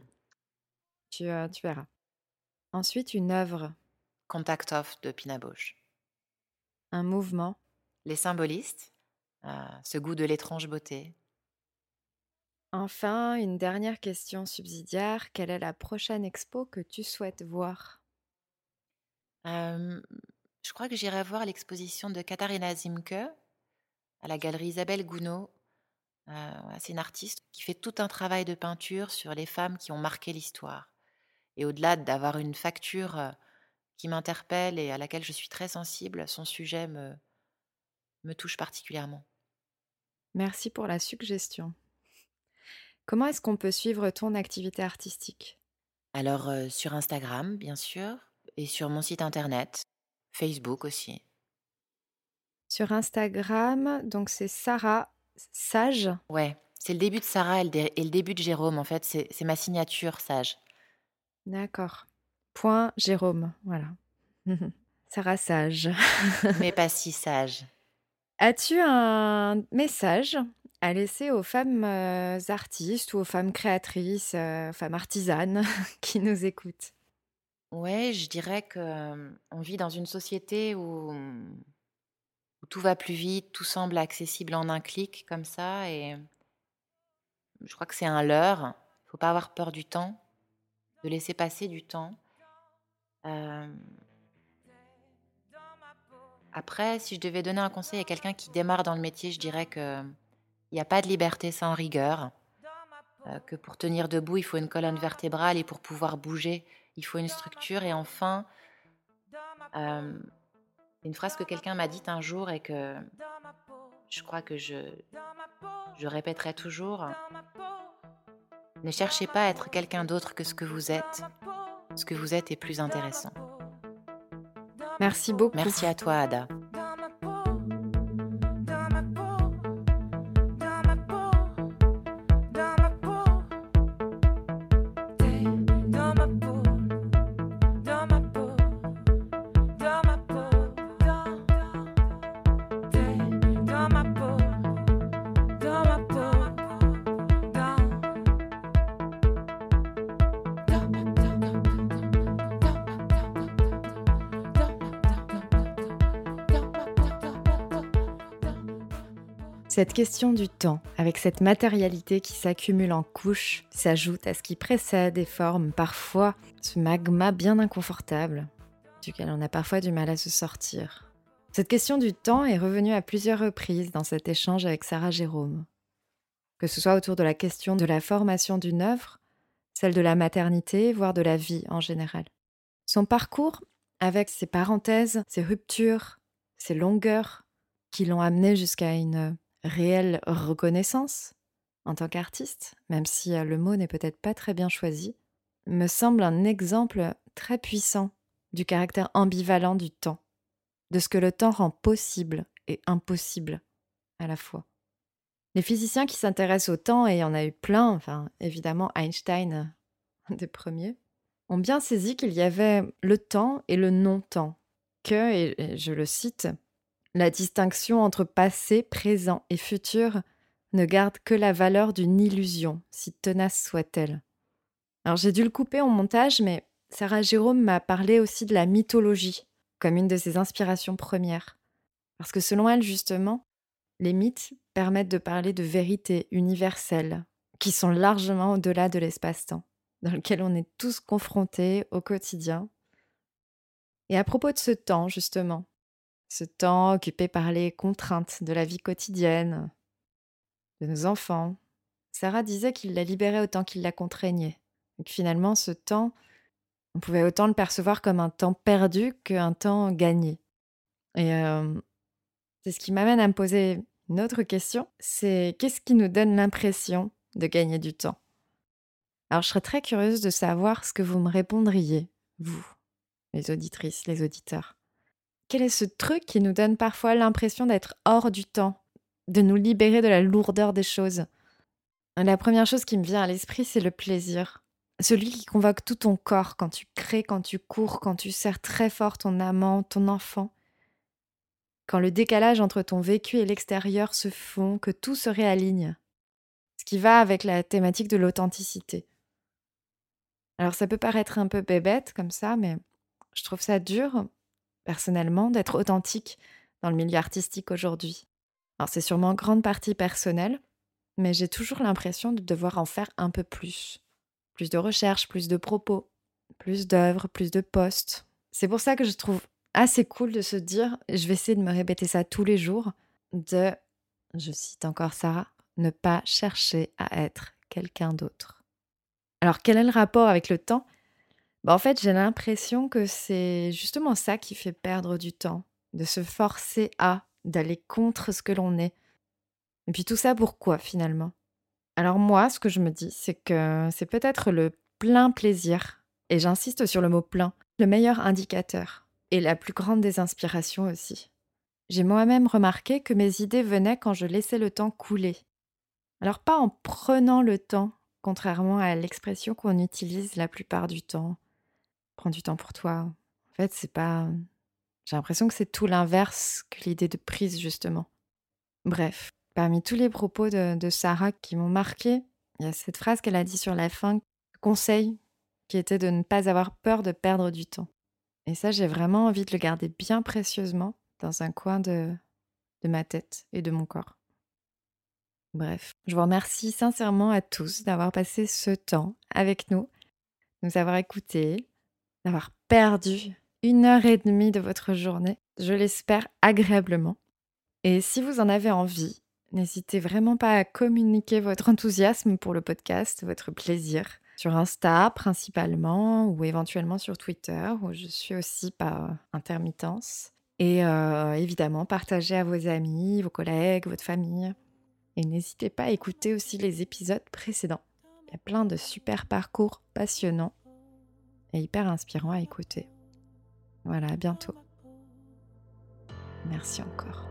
[SPEAKER 1] Tu, euh, tu verras. Ensuite, une œuvre,
[SPEAKER 5] Contact Off de Pina Bausch.
[SPEAKER 1] Un mouvement,
[SPEAKER 5] Les symbolistes, euh, ce goût de l'étrange beauté.
[SPEAKER 1] Enfin, une dernière question subsidiaire. Quelle est la prochaine expo que tu souhaites voir?
[SPEAKER 5] Euh, je crois que j'irai voir l'exposition de Katharina Zimke à la galerie Isabelle Gounod. Euh, c'est une artiste qui fait tout un travail de peinture sur les femmes qui ont marqué l'histoire. Et au-delà d'avoir une facture qui m'interpelle et à laquelle je suis très sensible, son sujet me, me touche particulièrement.
[SPEAKER 1] Merci pour la suggestion. Comment est-ce qu'on peut suivre ton activité artistique?
[SPEAKER 5] Alors euh, sur Instagram, bien sûr, et sur mon site internet, Facebook aussi.
[SPEAKER 1] Sur Instagram, donc c'est Sarah Sage?
[SPEAKER 5] Ouais, c'est le début de Sarah et le, début de Jérôme, en fait, c'est c'est ma signature sage.
[SPEAKER 1] D'accord. Point Jérôme, voilà. (laughs) Sarah Sage. (laughs)
[SPEAKER 5] mais pas si sage.
[SPEAKER 1] As-tu un message à laisser aux femmes euh, artistes ou aux femmes créatrices, euh, aux femmes artisanes (laughs) qui nous écoutent?
[SPEAKER 5] Ouais, je dirais que euh, on vit dans une société où, où tout va plus vite, tout semble accessible en un clic comme ça, et je crois que c'est un leurre. Il faut pas avoir peur du temps, de laisser passer du temps. Euh, Après, si je devais donner un conseil à quelqu'un qui démarre dans le métier, je dirais que il n'y a pas de liberté sans rigueur. euh, que pour tenir debout, il faut une colonne vertébrale et pour pouvoir bouger, il faut une structure. Et enfin, euh, une phrase que quelqu'un m'a dite un jour et que je crois que je, je répéterai toujours. Ne cherchez pas à être quelqu'un d'autre que ce que vous êtes. Ce que vous êtes est plus intéressant.
[SPEAKER 1] Merci beaucoup.
[SPEAKER 5] Merci à toi, Ada.
[SPEAKER 1] Cette question du temps, avec cette matérialité qui s'accumule en couches, s'ajoute à ce qui précède et forme parfois ce magma bien inconfortable, duquel on a parfois du mal à se sortir. Cette question du temps est revenue à plusieurs reprises dans cet échange avec Sarah Jérôme. Que ce soit autour de la question de la formation d'une œuvre, celle de la maternité, voire de la vie en général. Son parcours, avec ses parenthèses, ses ruptures, ses longueurs, qui l'ont amené jusqu'à une réelle reconnaissance en tant qu'artiste, même si euh, le mot n'est peut-être pas très bien choisi, me semble un exemple très puissant du caractère ambivalent du temps, de ce que le temps rend possible et impossible à la fois. Les physiciens qui s'intéressent au temps, et il y en a eu plein, enfin évidemment Einstein euh, des premiers, ont bien saisi qu'il y avait le temps et le non-temps, que, et je le cite, la distinction entre passé, présent et futur ne garde que la valeur d'une illusion, si tenace soit-elle. Alors j'ai dû le couper en montage, mais Sarah Jérôme m'a parlé aussi de la mythologie comme une de ses inspirations premières. Parce que selon elle, justement, les mythes permettent de parler de vérités universelles, qui sont largement au-delà de l'espace-temps, dans lequel on est tous confrontés au quotidien. Et à propos de ce temps, justement, ce temps occupé par les contraintes de la vie quotidienne, de nos enfants, Sarah disait qu'il la libérait autant qu'il la contraignait. Que finalement, ce temps, on pouvait autant le percevoir comme un temps perdu qu'un temps gagné. Et c'est ce qui m'amène à me poser une autre question, c'est qu'est-ce qui nous donne l'impression de gagner du temps? Alors je serais très curieuse de savoir ce que vous me répondriez, vous, les auditrices, les auditeurs. Quel est ce truc qui nous donne parfois l'impression d'être hors du temps, de nous libérer de la lourdeur des choses? La première chose qui me vient à l'esprit, c'est le plaisir. Celui qui convoque tout ton corps quand tu crées, quand tu cours, quand tu serres très fort ton amant, ton enfant. Quand le décalage entre ton vécu et l'extérieur se fond, que tout se réaligne. Ce qui va avec la thématique de l'authenticité. Alors ça peut paraître un peu bébête comme ça, mais je trouve ça dur, personnellement, d'être authentique dans le milieu artistique aujourd'hui. Alors c'est sûrement en grande partie personnel, mais j'ai toujours l'impression de devoir en faire un peu plus plus de recherches, plus de propos, plus d'œuvres, plus de posts. C'est pour ça que je trouve assez cool de se dire, je vais essayer de me répéter ça tous les jours, de, je cite encore Sarah, ne pas chercher à être quelqu'un d'autre. Alors quel est le rapport avec le temps? Bah, En fait, j'ai l'impression que c'est justement ça qui fait perdre du temps, de se forcer à, d'aller contre ce que l'on est. Et puis tout ça pourquoi finalement? Alors moi, ce que je me dis, c'est que c'est peut-être le plein plaisir, et j'insiste sur le mot plein, le meilleur indicateur, et la plus grande des inspirations aussi. J'ai moi-même remarqué que mes idées venaient quand je laissais le temps couler. Alors pas en prenant le temps, contrairement à l'expression qu'on utilise la plupart du temps. Prends du temps pour toi. En fait, c'est pas. J'ai l'impression que c'est tout l'inverse que l'idée de prise, justement. Bref, Parmi tous les propos de, Sarah qui m'ont marqué, il y a cette phrase qu'elle a dit sur la fin, conseil, qui était de ne pas avoir peur de perdre du temps. Et ça, j'ai vraiment envie de le garder bien précieusement dans un coin de, de ma tête et de mon corps. Bref, je vous remercie sincèrement à tous d'avoir passé ce temps avec nous, nous avoir écoutés, d'avoir perdu une heure et demie de votre journée, je l'espère agréablement. Et si vous en avez envie, N'hésitez vraiment pas à communiquer votre enthousiasme pour le podcast, votre plaisir, sur Insta principalement, ou éventuellement sur Twitter, où je suis aussi par intermittence. Et euh, évidemment, partagez à vos amis, vos collègues, votre famille. Et n'hésitez pas à écouter aussi les épisodes précédents. Il y a plein de super parcours passionnants et hyper inspirant à écouter. Voilà, à bientôt. Merci encore.